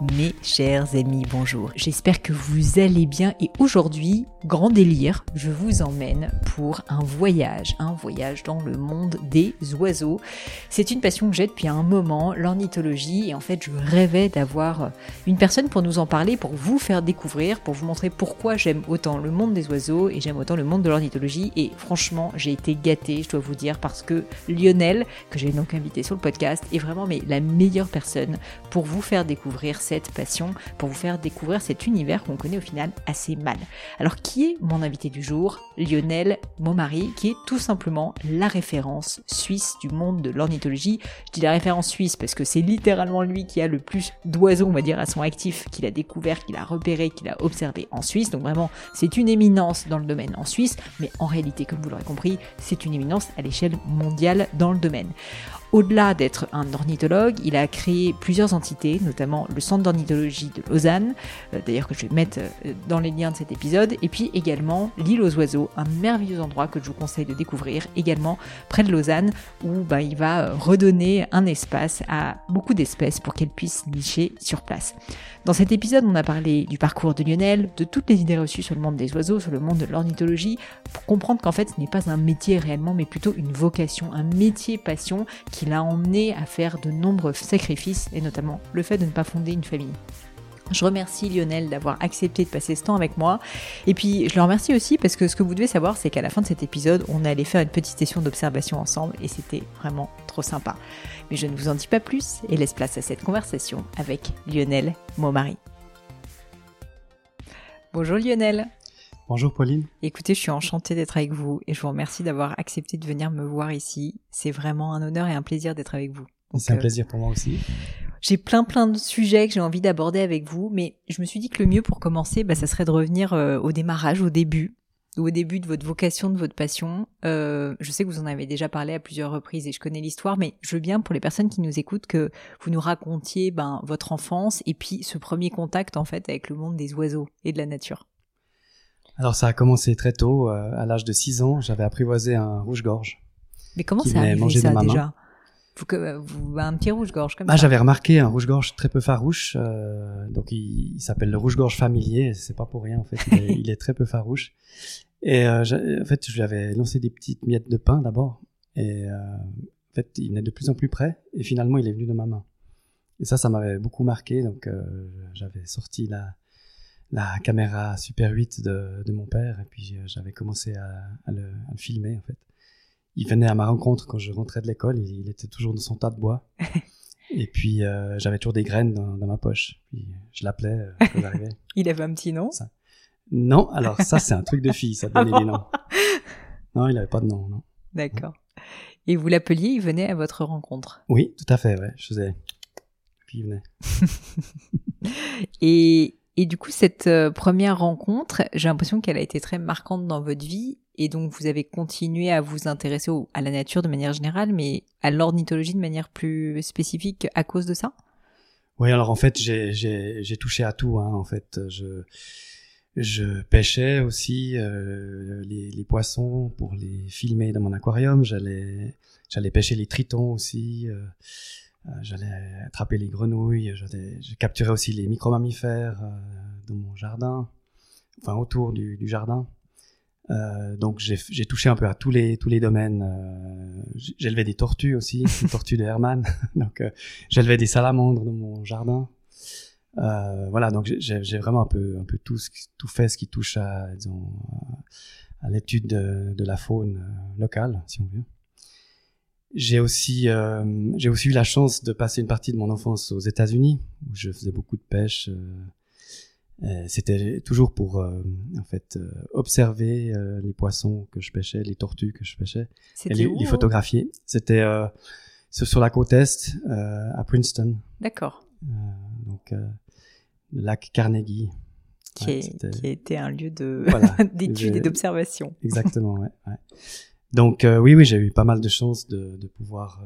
Mes chers amis, bonjour. J'espère que vous allez bien et aujourd'hui, grand délire, je vous emmène pour un voyage, un voyage dans le monde des oiseaux. C'est une passion que j'ai depuis un moment, l'ornithologie, et en fait je rêvais d'avoir une personne pour nous en parler, pour vous faire découvrir, pour vous montrer pourquoi j'aime autant le monde des oiseaux et j'aime autant le monde de l'ornithologie. Et franchement, j'ai été gâtée, je dois vous dire, parce que Lionel, que j'ai donc invité sur le podcast, est vraiment mais, la meilleure personne pour vous faire découvrir cette passion pour vous faire découvrir cet univers qu'on connaît au final assez mal. Alors qui est mon invité du jour? Lionel, mon mari, qui est tout simplement la référence suisse du monde de l'ornithologie. Je dis la référence suisse parce que c'est littéralement lui qui a le plus d'oiseaux, on va dire, à son actif, qu'il a découvert, qu'il a repéré, qu'il a observé en Suisse. Donc vraiment, c'est une éminence dans le domaine en Suisse, mais en réalité, comme vous l'aurez compris, c'est une éminence à l'échelle mondiale dans le domaine. Au-delà d'être un ornithologue, il a créé plusieurs entités, notamment le Centre d'ornithologie de Lausanne, euh, d'ailleurs que je vais mettre euh, dans les liens de cet épisode, et puis également l'île aux oiseaux, un merveilleux endroit que je vous conseille de découvrir, également près de Lausanne, où bah, il va euh, redonner un espace à beaucoup d'espèces pour qu'elles puissent nicher sur place. Dans cet épisode, on a parlé du parcours de Lionel, de toutes les idées reçues sur le monde des oiseaux, sur le monde de l'ornithologie, pour comprendre qu'en fait ce n'est pas un métier réellement, mais plutôt une vocation, un métier passion qui l'a emmené à faire de nombreux sacrifices, et notamment le fait de ne pas fonder une famille. Je remercie Lionel d'avoir accepté de passer ce temps avec moi. Et puis, je le remercie aussi parce que ce que vous devez savoir, c'est qu'à la fin de cet épisode, on allait faire une petite session d'observation ensemble et c'était vraiment trop sympa. Mais je ne vous en dis pas plus et laisse place à cette conversation avec Lionel, mon mari. Bonjour Lionel. Bonjour Pauline. Écoutez, je suis enchantée d'être avec vous et je vous remercie d'avoir accepté de venir me voir ici. C'est vraiment un honneur et un plaisir d'être avec vous. C'est un plaisir pour moi aussi. J'ai plein plein de sujets que j'ai envie d'aborder avec vous, mais je me suis dit que le mieux pour commencer, bah, ça serait de revenir euh, au démarrage, au début, au début de votre vocation, de votre passion. Euh, je sais que vous en avez déjà parlé à plusieurs reprises et je connais l'histoire, mais je veux bien pour les personnes qui nous écoutent que vous nous racontiez ben, votre enfance et puis ce premier contact en fait avec le monde des oiseaux et de la nature. Alors ça a commencé très tôt, euh, à l'âge de 6 ans, j'avais apprivoisé un rouge-gorge. Mais comment c'est arrivé ça déjà? Vous, un petit rouge-gorge comme ah, J'avais remarqué un rouge-gorge très peu farouche. Euh, donc il, s'appelle le rouge-gorge familier. C'est pas pour rien en fait. Il est, très peu farouche. Et euh, en fait, je lui avais lancé des petites miettes de pain d'abord. Et euh, en fait, il venait de plus en plus près. Et finalement, il est venu de ma main. Et ça, ça m'avait beaucoup marqué. Donc j'avais sorti la, la caméra Super 8 de, de mon père. Et puis j'avais commencé à, à, le, à le filmer en fait il venait à ma rencontre quand je rentrais de l'école. Il, était toujours dans son tas de bois. Et puis, euh, j'avais toujours des graines dans, ma poche. Puis, je l'appelais euh, quand j'arrivais. il avait un petit nom Non, alors ça, c'est un truc de fille, ça donner des noms. Non, il avait pas de nom, non. D'accord. Et vous l'appeliez, il venait à votre rencontre Oui, tout à fait, ouais. Je faisais... Puis il venait. et, et du coup, cette euh, première rencontre, j'ai l'impression qu'elle a été très marquante dans votre vie. Et donc, vous avez continué à vous intéresser à la nature de manière générale, mais à l'ornithologie de manière plus spécifique à cause de ça? Oui, alors en fait, j'ai touché à tout. Hein, en fait, je, pêchais aussi euh, les, poissons pour les filmer dans mon aquarium. J'allais pêcher les tritons aussi. Euh, euh j'allais attraper les grenouilles. Je capturais aussi les micro-mammifères euh, dans mon jardin, enfin autour du jardin. Euh, donc j'ai touché un peu à tous les tous les domaines. Euh, j'élevais des tortues aussi, des tortues de Hermann. donc j'élevais des salamandres dans mon jardin. voilà, donc j'ai vraiment un peu, un peu tout, tout fait ce qui touche à, disons, à l'étude de, de, la faune locale, si on veut. J'ai aussi, euh, j'ai aussi eu la chance de passer une partie de mon enfance aux États-Unis, où je faisais beaucoup de pêche. Euh, C'était toujours pour, euh, en fait, euh, observer euh, les poissons que je pêchais, les tortues que je pêchais, et les, les photographier. C'était sur la côte est, à Princeton. D'accord. donc, le lac Carnegie. Qui, ouais, est, qui, été un lieu de voilà, d'études et d'observation. Exactement, ouais. ouais. Donc oui, oui, j'ai eu pas mal de chance de, de pouvoir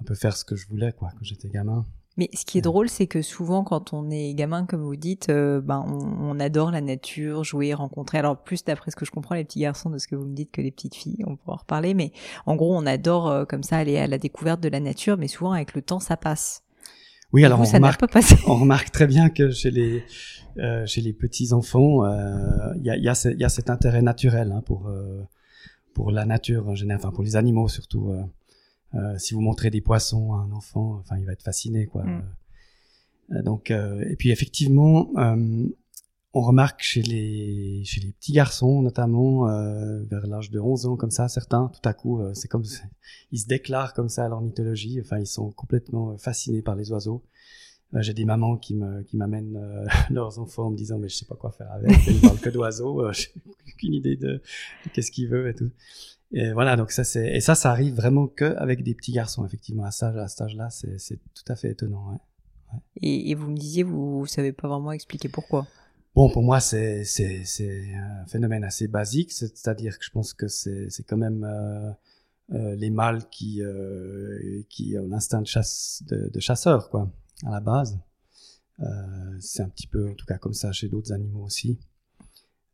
un peu faire ce que je voulais, quoi, quand j'étais gamin. Mais ce qui est drôle, c'est que souvent, quand on est gamin, comme vous dites, euh, ben, on, on, adore la nature, jouer, rencontrer. Alors, plus d'après ce que je comprends, les petits garçons, de ce que vous me dites, que les petites filles, on pourra en reparler. Mais en gros, on adore euh, comme ça aller à la découverte de la nature, mais souvent, avec le temps, ça passe. Oui, alors vous, on, remarque, on remarque très bien que chez les, euh, chez les petits enfants, il y a, y, a y, a, cet intérêt naturel hein, pour pour la nature en général, enfin pour les animaux surtout. Euh, euh, si vous montrez des poissons à un enfant, enfin il va être fasciné quoi. Mm. Euh, donc et puis effectivement, on remarque chez les chez les petits garçons notamment vers l'âge de 11 ans comme ça, certains tout à coup c'est comme ils se déclarent comme ça à l'ornithologie. Enfin ils sont complètement fascinés par les oiseaux. Euh, j'ai des mamans qui me qui m'amènent euh, leurs enfants en me disant mais je sais pas quoi faire avec ils parlent que d'oiseaux euh, j'ai aucune idée de, qu'est-ce qu'ils veulent et tout et voilà donc ça c'est et ça ça arrive vraiment que avec des petits garçons effectivement à ça à cet âge là c'est c'est tout à fait étonnant ouais. Ouais. Et, et, vous me disiez vous, vous savez pas vraiment expliquer pourquoi Bon, pour moi, c'est un phénomène assez basique, c'est-à-dire que je pense que c'est c'est quand même euh, euh, les mâles qui euh, qui ont l'instinct de chasse de, de chasseur, quoi à la base. C'est un petit peu, en tout cas, comme ça chez d'autres animaux aussi.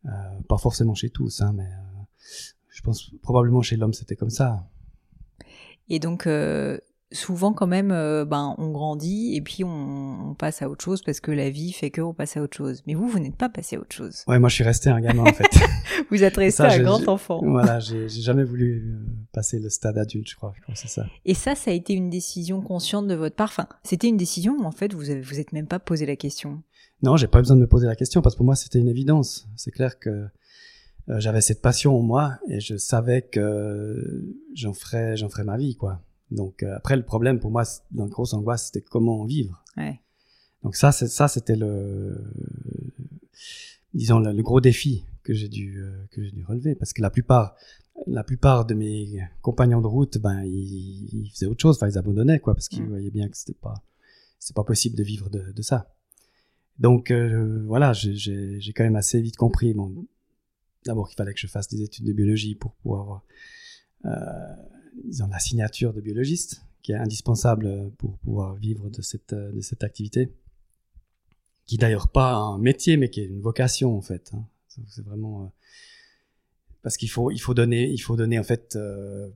Pas forcément chez tous, hein, mais je pense probablement chez l'homme c'était comme ça. Et donc, euh, souvent quand même, euh, ben on grandit et puis on, on, passe à autre chose parce que la vie fait que on passe à autre chose. Mais vous, vous n'êtes pas passé à autre chose. Ouais, moi je suis resté un gamin en fait. vous êtes resté un grand enfant. Voilà, j'ai jamais voulu euh, passer le stade adulte, je crois. Je crois c'est ça. Et ça, ça a été une décision consciente de votre part? Enfin, c'était une décision où en fait vous avez, vous êtes même pas posé la question? Non, j'ai pas besoin de me poser la question parce que pour moi c'était une évidence. C'est clair que euh, j'avais cette passion en moi et je savais que j'en ferais, j'en ferais ma vie, quoi. Donc euh, après le problème pour moi, la grosse angoisse, c'était comment vivre. Ouais. Donc ça, c'est ça, c'était le, disons le, le, gros défi que j'ai dû euh, que j'ai dû relever parce que la plupart la plupart de mes compagnons de route, ben ils, ils faisaient autre chose, enfin ils abandonnaient quoi parce qu'ils mmh. voyaient bien que c'était pas c'est pas possible de vivre de, de ça. Donc euh, voilà, j'ai quand même assez vite compris. Bon, d'abord qu'il fallait que je fasse des études de biologie pour pouvoir euh, ils ont la signature de biologiste, qui est indispensable pour pouvoir vivre de cette, de cette activité, qui d'ailleurs pas un métier, mais qui est une vocation en fait. Hein. C'est vraiment euh, parce qu'il faut il faut donner il faut donner en fait euh,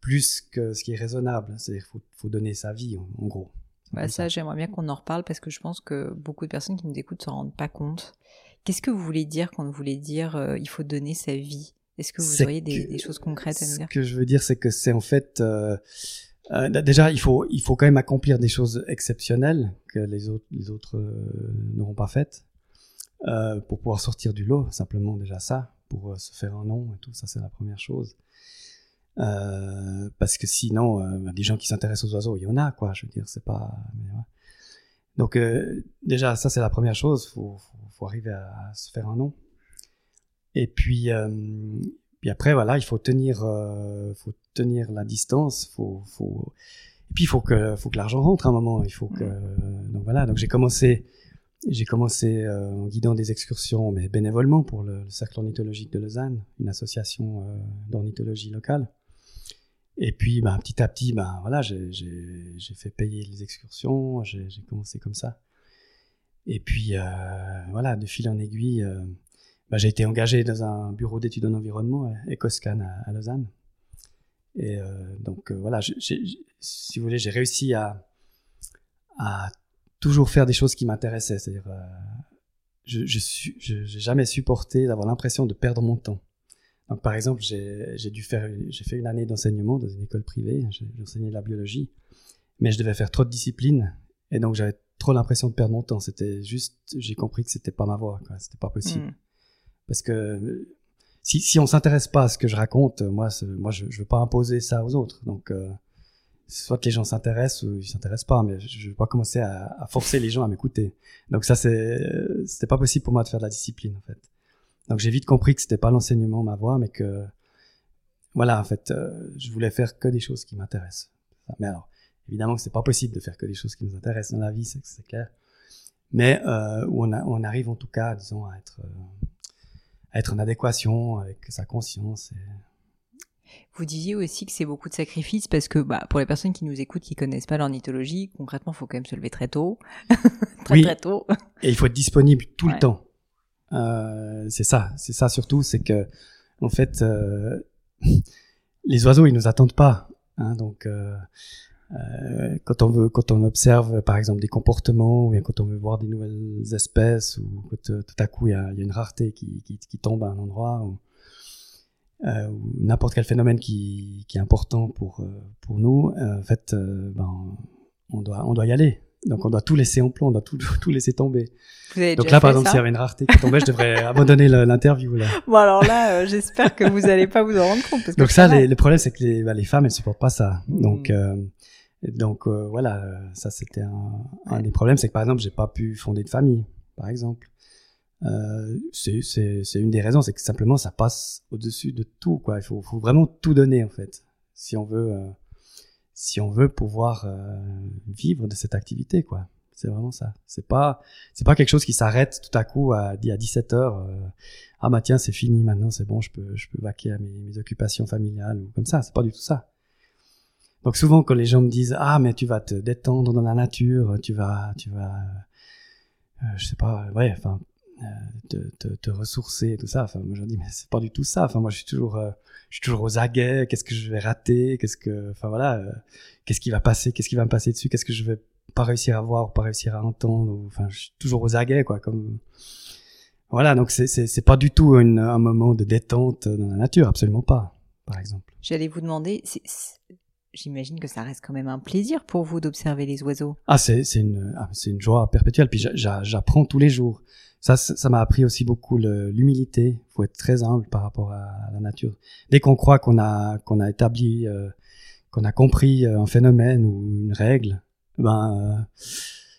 plus que ce qui est raisonnable. C'est-à-dire faut faut donner sa vie en, en gros. Bah ça, ça. j'aimerais bien qu'on en reparle parce que je pense que beaucoup de personnes qui nous écoutent s'en rendent pas compte. Qu'est-ce que vous voulez dire quand vous voulez dire euh, il faut donner sa vie? Est-ce que vous auriez des, des, choses concrètes à nous dire? Ce que je veux dire, c'est que c'est en fait euh, euh, déjà il faut il faut quand même accomplir des choses exceptionnelles que les autres les autres n'auront pas faites pour pouvoir sortir du lot. Simplement déjà ça, pour se faire un nom et tout ça, c'est la première chose. Parce que sinon, des gens qui s'intéressent aux oiseaux, il y en a quoi. Je veux dire, c'est pas. Donc déjà ça c'est la première chose. Faut, faut, faut arriver à, à se faire un nom. Et puis, euh, puis après, voilà, il faut tenir, euh, faut tenir la distance, faut, faut. Et puis il faut que, faut que l'argent rentre à un moment. Il faut que, donc voilà. Donc j'ai commencé, j'ai commencé euh, en guidant des excursions, mais bénévolement pour le, le cercle ornithologique de Lausanne, une association d'ornithologie locale. Et puis, ben, petit à petit, ben voilà, j'ai fait payer les excursions. J'ai commencé comme ça. Et puis, euh, voilà, de fil en aiguille, euh, bah, j'ai été engagé dans un bureau d'études en environnement, Ecoscan à, Lausanne. Et euh, donc voilà, si vous voulez, j'ai réussi à, toujours faire des choses qui m'intéressaient. C'est-à-dire, je, j'ai jamais supporté d'avoir l'impression de perdre mon temps. Donc, par exemple, j'ai dû faire, j'ai fait une année d'enseignement dans une école privée. J'ai enseigné la biologie, mais je devais faire trop de disciplines et donc j'avais trop l'impression de perdre mon temps. C'était juste, j'ai compris que c'était pas ma quoi. C'était pas possible. Hmm. Parce que si, si on s'intéresse pas à ce que je raconte, moi, moi, je, je veux pas imposer ça aux autres. Donc, euh, soit que les gens s'intéressent ou ils s'intéressent pas, mais je, ne veux pas commencer à, à forcer les gens à m'écouter. Donc ça, c'est, c'était pas possible pour moi de faire de la discipline, en fait. Donc j'ai vite compris que c'était pas l'enseignement ma voie, mais que voilà, en fait, euh, je voulais faire que des choses qui m'intéressent. Mais alors, évidemment que c'est pas possible de faire que des choses qui nous intéressent dans la vie, c'est clair. Mais euh, où on, a, on, arrive en tout cas, disons, à être, euh, à être en adéquation avec sa conscience. Et... Vous disiez aussi que c'est beaucoup de sacrifices parce que bah, pour les personnes qui nous écoutent, qui connaissent pas l'ornithologie, concrètement, il faut quand même se lever très tôt, très très tôt. Et il faut être disponible tout le temps. Euh, c'est ça, c'est ça surtout, c'est que en fait, euh, les oiseaux ils nous attendent pas, hein, donc euh, euh, quand on veut, quand on observe par exemple des comportements ou bien quand on veut voir des nouvelles espèces ou quand euh, tout à coup il y a, y a, une rareté qui, qui, qui, tombe à un endroit ou, euh, ou n'importe quel phénomène qui, qui, est important pour pour nous, en fait, ben, on doit on doit y aller. Donc on doit tout laisser en plan, on doit tout, tout laisser tomber. Donc là, par exemple, s'il y avait une rareté qui tombait, je devrais abandonner l'interview là. Bon alors là, euh, j'espère que vous n'allez pas vous en rendre compte. Parce que donc ça, les, le problème, c'est que les, bah, les femmes, elles supportent pas ça. Hmm. Donc euh, donc euh, voilà, ça c'était un, un des problèmes, c'est que par exemple, j'ai pas pu fonder de famille, par exemple. Euh, c'est une des raisons, c'est que simplement ça passe au-dessus de tout, quoi. Il faut, faut vraiment tout donner en fait, si on veut si on veut pouvoir euh, vivre de cette activité, quoi. C'est vraiment ça. C'est pas, c'est pas quelque chose qui s'arrête tout à coup à, à 17 heures. Euh, ah bah tiens, c'est fini maintenant, c'est bon, je peux, je peux vaquer à mes, mes, occupations familiales ou comme ça. C'est pas du tout ça. Donc souvent quand les gens me disent ah mais tu vas te détendre dans la nature, tu vas, tu vas, euh, je sais pas, ouais, enfin euh, te, te, ressourcer et tout ça. Enfin, moi, je dis, mais c'est pas du tout ça. Enfin, moi, je suis toujours, euh, je suis toujours aux aguets. Qu'est-ce que je vais rater? Qu'est-ce que, enfin voilà, qu'est-ce qui va passer? Qu'est-ce qui va me passer dessus? Qu'est-ce que je vais pas réussir à voir ou pas réussir à entendre? Enfin, je suis toujours aux aguets, quoi. Comme voilà, donc c'est c'est pas du tout un moment de détente dans la nature, absolument pas, par exemple. J'allais vous demander, j'imagine que ça reste quand même un plaisir pour vous d'observer les oiseaux. Ah, c'est ah, une joie perpétuelle. Puis j'apprends tous les jours ça, ça m'a appris aussi beaucoup l'humilité. Il faut être très humble par rapport à la nature. Dès qu'on croit qu'on a établi, euh, qu'on a compris euh, un phénomène ou une règle, ben, euh,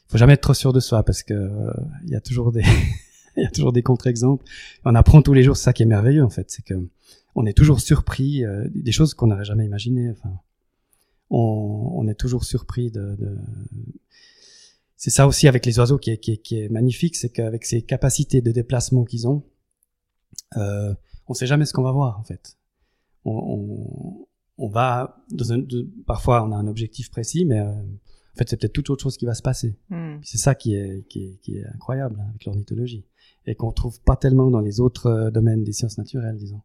faut jamais être trop sûr de soi parce que euh, il y a toujours des il y a toujours des contre-exemples. On apprend tous les jours. C'est ça qui est merveilleux en fait, c'est que on est toujours surpris des choses qu'on n'aurait jamais imaginées. On, on, est toujours surpris de, de c'est ça aussi avec les oiseaux qui est, qui qui est magnifique, c'est qu'avec ces capacités de déplacement qu'ils ont, euh, on sait jamais ce qu'on va voir en fait. On, on, on va dans un, parfois on a un objectif précis, mais euh, en fait c'est peut-être toute autre chose qui va se passer. Hmm. C'est ça qui est, qui est, qui est incroyable hein, avec l'ornithologie et qu'on trouve pas tellement dans les autres euh, domaines des sciences naturelles, disons.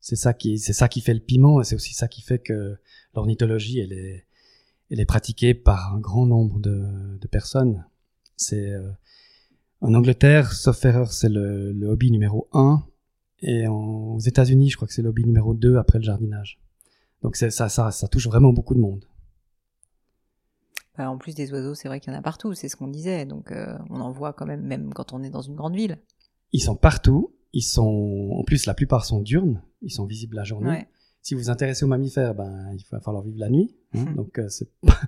C'est ça qui, c'est ça qui fait le piment et c'est aussi ça qui fait que l'ornithologie elle est elle est pratiquée par un grand nombre de, de personnes. C'est euh, en Angleterre, sauf erreur, c'est le, le, hobby numéro un, et en, aux États-Unis, je crois que c'est le hobby numéro 2 après le jardinage. Donc ça, ça, ça touche vraiment beaucoup de monde. Bah, en plus des oiseaux, c'est vrai qu'il y en a partout, c'est ce qu'on disait. Donc euh, on en voit quand même, même quand on est dans une grande ville. Ils sont partout. Ils sont, en plus, la plupart sont diurnes. Ils sont visibles la journée. Ouais si vous vous intéressez aux mammifères, ben il va falloir vivre la nuit, hein, hmm. donc euh, c'est pas,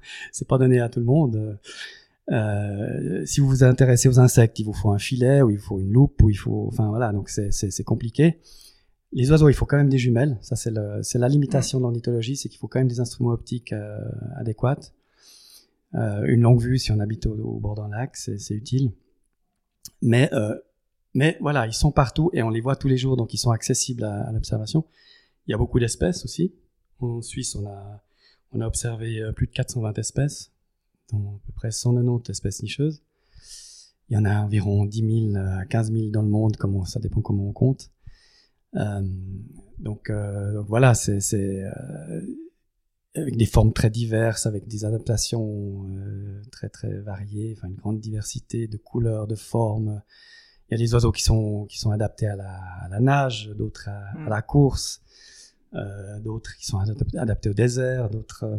pas donné à tout le monde. Euh, si vous vous intéressez aux insectes, il vous faut un filet, ou il faut une loupe, ou il faut, enfin voilà, donc c'est compliqué. Les oiseaux, il faut quand même des jumelles. Ça c'est la limitation de l'ornithologie, c'est qu'il faut quand même des instruments optiques euh, adéquats. Euh, une longue vue si on habite au, bord d'un lac, c'est utile. Mais mais voilà, ils sont partout et on les voit tous les jours, donc ils sont accessibles à, l'observation. Il y a beaucoup d'espèces aussi. En Suisse, on a, on a observé euh, plus de 420 espèces, dont à peu près 190 espèces nicheuses. Il y en a environ 10 000 à 15 000 dans le monde, comment, ça dépend comment on compte. Euh, donc, euh, voilà, c'est avec des formes très diverses, avec des adaptations très très variées, enfin une grande diversité de couleurs, de formes. Il y a des oiseaux qui sont qui sont adaptés à la, à la nage, d'autres à, à, la course, euh, d'autres qui sont adaptés au désert, d'autres euh,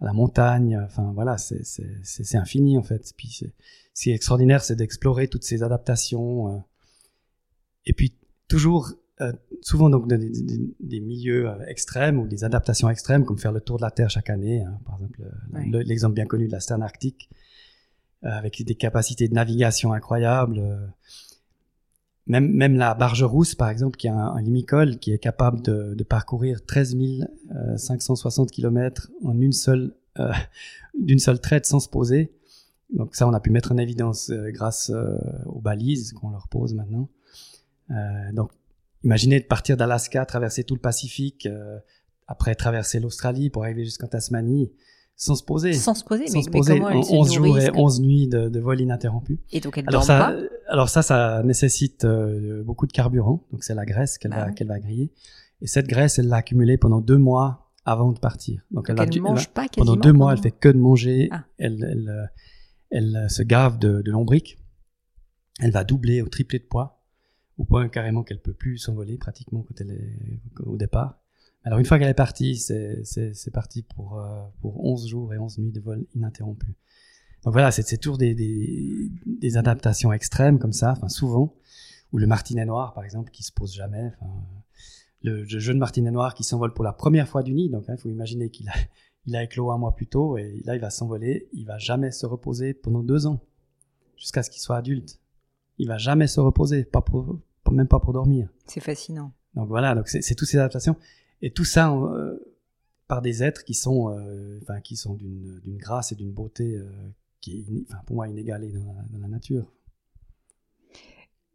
à la montagne. Enfin voilà, c'est c'est infini en fait. Puis ce qui est extraordinaire, c'est d'explorer toutes ces adaptations. Euh, et puis toujours souvent donc des, des, des milieux extrêmes ou des adaptations extrêmes, comme faire le tour de la Terre chaque année. Hein, par exemple, l'exemple bien connu de la Sterne arctique, avec des capacités de navigation incroyables. Même, la barge rousse, par exemple, qui est un, limicole, qui est capable de, parcourir 13 560 km en une seule, d'une seule traite sans se poser. Donc ça, on a pu mettre en évidence grâce aux balises qu'on leur pose maintenant. Euh, donc Imaginez de partir d'Alaska, traverser tout le Pacifique, euh, après traverser l'Australie pour arriver jusqu'en Tasmanie, sans se poser. Sans se poser, sans mais, se poser. mais comment 11 jours et 11 nuits de, de vol ininterrompu. Et donc elle alors ça, pas alors ça, ça nécessite euh, beaucoup de carburant. Donc c'est la graisse qu'elle Bah va, qu'elle va griller. Et cette graisse, elle l'a accumulée pendant deux mois avant de partir. Donc, Donc va elle du- mange va- pas quasiment pendant deux mois, elle fait que de manger. Ah. Elle, elle, euh, elle euh, se gave de, de lombric. Elle va doubler ou tripler de poids, au point carrément qu'elle peut plus s'envoler pratiquement quand elle est au départ. Alors une fois qu'elle est partie, c'est parti pour euh, pour 11 jours et 11 nuits de vol ininterrompu. Donc voilà, c'est toujours des, des, des adaptations extrêmes comme ça, enfin souvent, ou le martinet noir par exemple qui se pose jamais. Le, le jeune martinet noir qui s'envole pour la première fois du nid, donc il faut imaginer qu'il a il a éclos un mois plus tôt et là il va s'envoler, il va jamais se reposer pendant deux ans jusqu'à ce qu'il soit adulte. Il va jamais se reposer, pas pour, même pas pour dormir. C'est fascinant. Donc voilà, donc c'est c'est toutes ces adaptations et tout ça euh, par des êtres qui sont, euh, enfin qui sont d'une grâce et d'une beauté euh, qui est, enfin pour moi inégalée dans la, dans la nature.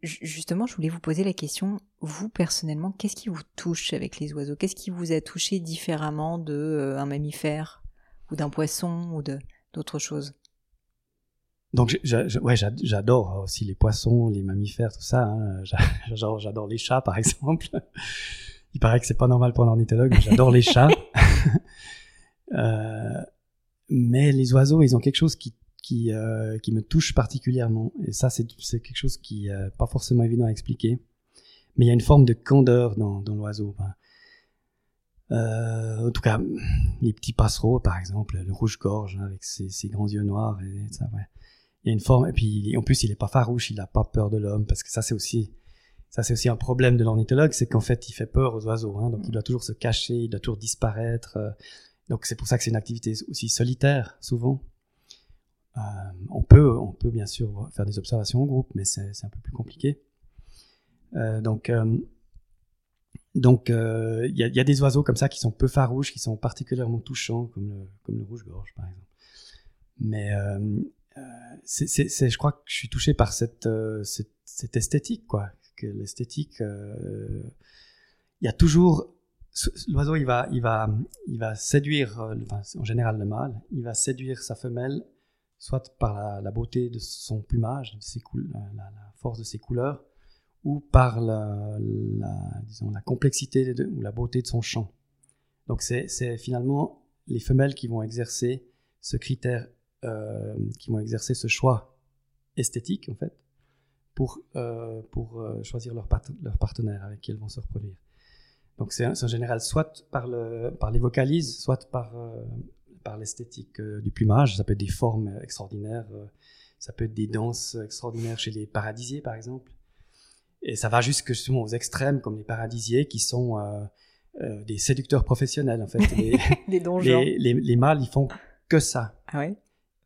Ju- Justement, je voulais vous poser la question, vous personnellement, qu'est-ce qui vous touche avec les oiseaux? Qu'est-ce qui vous a touché différemment de euh, un mammifère ou d'un poisson ou de d'autres choses? Donc ouais, j'ad- j'adore aussi les poissons, les mammifères, tout ça. hein. J'a- J'adore, j'adore les chats par exemple. Il paraît que c'est pas normal pour un ornithologue, j'adore les chats. Euh, mais les oiseaux, ils ont quelque chose qui qui, euh, qui me touche particulièrement. Et ça, c'est quelque chose qui est pas forcément évident à expliquer. Mais il y a une forme de candeur dans, dans l'oiseau. Euh, en tout cas, les petits passereaux, par exemple, le rouge-gorge, hein, avec ses, ses grands yeux noirs, et ça, ouais. Il y a une forme, et puis en plus, il est pas farouche, il a pas peur de l'homme, parce que ça, c'est aussi, ça, c'est aussi un problème de l'ornithologue, c'est qu'en fait, il fait peur aux oiseaux, hein, donc il doit toujours se cacher, il doit toujours disparaître. euh, donc c'est pour ça que c'est une activité aussi solitaire, souvent. Euh, on peut, on peut bien sûr faire des observations en groupe, mais c'est un peu plus compliqué. Euh, donc, donc, il y, a, il y a des oiseaux comme ça qui sont peu farouches, qui sont particulièrement touchants, comme le, comme le rouge-gorge, par exemple. Mais euh, c'est- je crois que je suis touché par cette, euh, cette, cette esthétique, quoi. Que l'esthétique, euh, il y a toujours l'oiseau, il va, il va, il va séduire, euh, en général le mâle, il va séduire sa femelle, soit par la, beauté de son plumage, la, force de ses couleurs, ou par la, disons, la complexité de- ou la beauté de son chant. Donc c'est c'est finalement les femelles qui vont exercer ce critère, euh, qui vont exercer ce choix esthétique en fait, pour, euh, pour euh, choisir leur, part- leur partenaire avec qui elles vont se reproduire. Donc c'est en général soit par, le, par les vocalises, soit par, euh, par l'esthétique euh, du plumage. Ça peut être des formes extraordinaires, ça peut être des danses extraordinaires chez les paradisiers par exemple. Et ça va jusque justement aux extrêmes comme les paradisiers qui sont des séducteurs professionnels en fait. Les, Des donjons. les, les, les mâles ils font que ça. Ah ouais?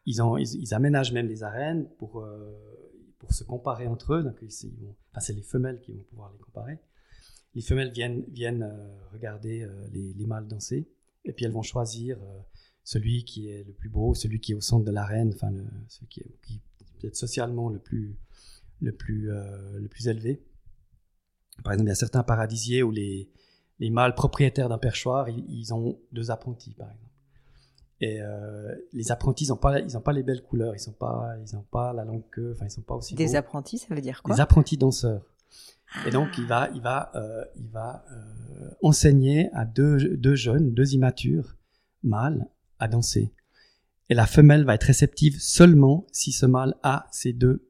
Ils, ont, ils, ils aménagent même des arènes pour, pour se comparer entre eux. Donc, c'est les femelles qui vont pouvoir les comparer. Les femelles viennent, viennent euh, regarder euh, les, les mâles danser. Et puis, elles vont choisir euh, celui qui est le plus beau, celui qui est au centre de l'arène, enfin, celui qui est, peut-être socialement le plus, le, plus, le plus élevé. Par exemple, il y a certains paradisiers où les, les mâles propriétaires d'un perchoir, ils, ils ont deux apprentis, par exemple. Et euh, les apprentis, ils n'ont pas, ils ont pas les belles couleurs, ils n'ont pas, ils ont pas la longue queue, enfin, ils sont pas aussi Des beaux. apprentis, ça veut dire quoi? Des apprentis danseurs. Ah. Et donc, il va, il va, euh, il va euh, enseigner à deux, deux jeunes, deux immatures mâles à danser. Et la femelle va être réceptive seulement si ce mâle a ces deux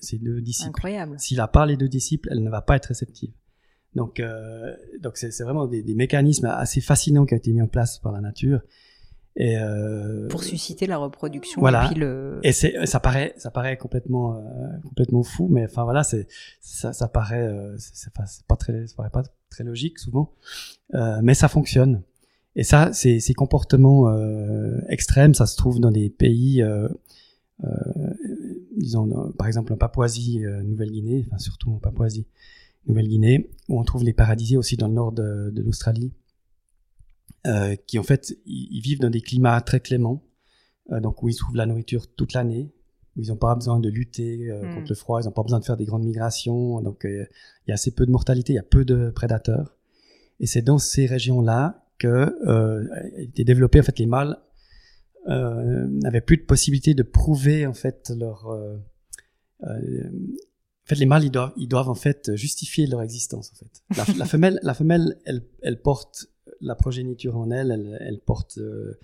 ses deux disciples. Incroyable. S'il a pas les deux disciples, elle ne va pas être réceptive. Donc, donc c'est c'est vraiment des, des mécanismes assez fascinants qui ont été mis en place par la nature. Et, euh, Pour susciter la reproduction Voilà. et puis le. et c'est ça paraît ça paraît complètement euh, complètement fou, mais enfin voilà c'est ça, ça paraît euh, c'est pas, très ça paraît pas très logique souvent, euh, mais ça fonctionne. Et ça ces ces comportements euh, extrêmes, ça se trouve dans des pays euh, euh, disons par exemple en Papouasie euh, Nouvelle-Guinée, enfin surtout en Papouasie Nouvelle-Guinée, où on trouve les paradisiers aussi dans le nord de, de l'Australie, euh, qui en fait ils, vivent dans des climats très cléments, euh, donc où ils trouvent la nourriture toute l'année, où ils n'ont pas besoin de lutter euh, Mm. contre le froid, ils n'ont pas besoin de faire des grandes migrations, donc il y a assez peu de mortalité, il y a peu de prédateurs, et c'est dans ces régions-là que euh, a été développé en fait les mâles euh, n'avaient plus de possibilité de prouver en fait leur euh, euh, en fait, les mâles, ils doivent, ils doivent en fait justifier leur existence. En fait, la, la femelle, la femelle, elle, elle porte la progéniture en elle, elle, elle porte euh,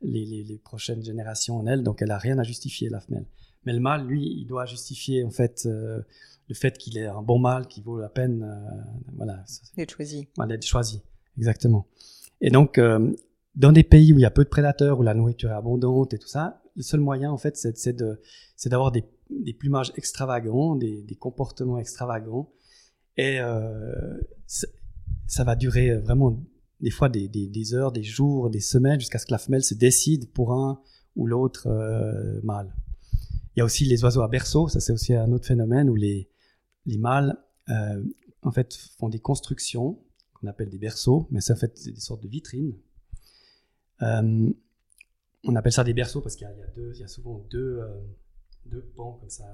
les, les, les prochaines générations en elle, donc elle a rien à justifier la femelle. Mais le mâle, lui, il doit justifier en fait euh, le fait qu'il est un bon mâle qui vaut la peine, euh, voilà, d'être choisi. voilà, d'être choisi. Exactement. Et donc, dans des pays où il y a peu de prédateurs, où la nourriture est abondante et tout ça, le seul moyen, en fait, c'est de, d'avoir des, des plumages extravagants, des, des comportements extravagants. Et ça va durer vraiment des fois des, des, heures, des jours, des semaines, jusqu'à ce que la femelle se décide pour un ou l'autre euh, mâle. Il y a aussi les oiseaux à berceau, ça c'est aussi un autre phénomène où les, les mâles, euh, en fait, font des constructions qu'on appelle des berceaux, mais en fait des sortes de vitrines. Euh, on appelle ça des berceaux parce qu'il y, y y a souvent deux, deux pans comme ça.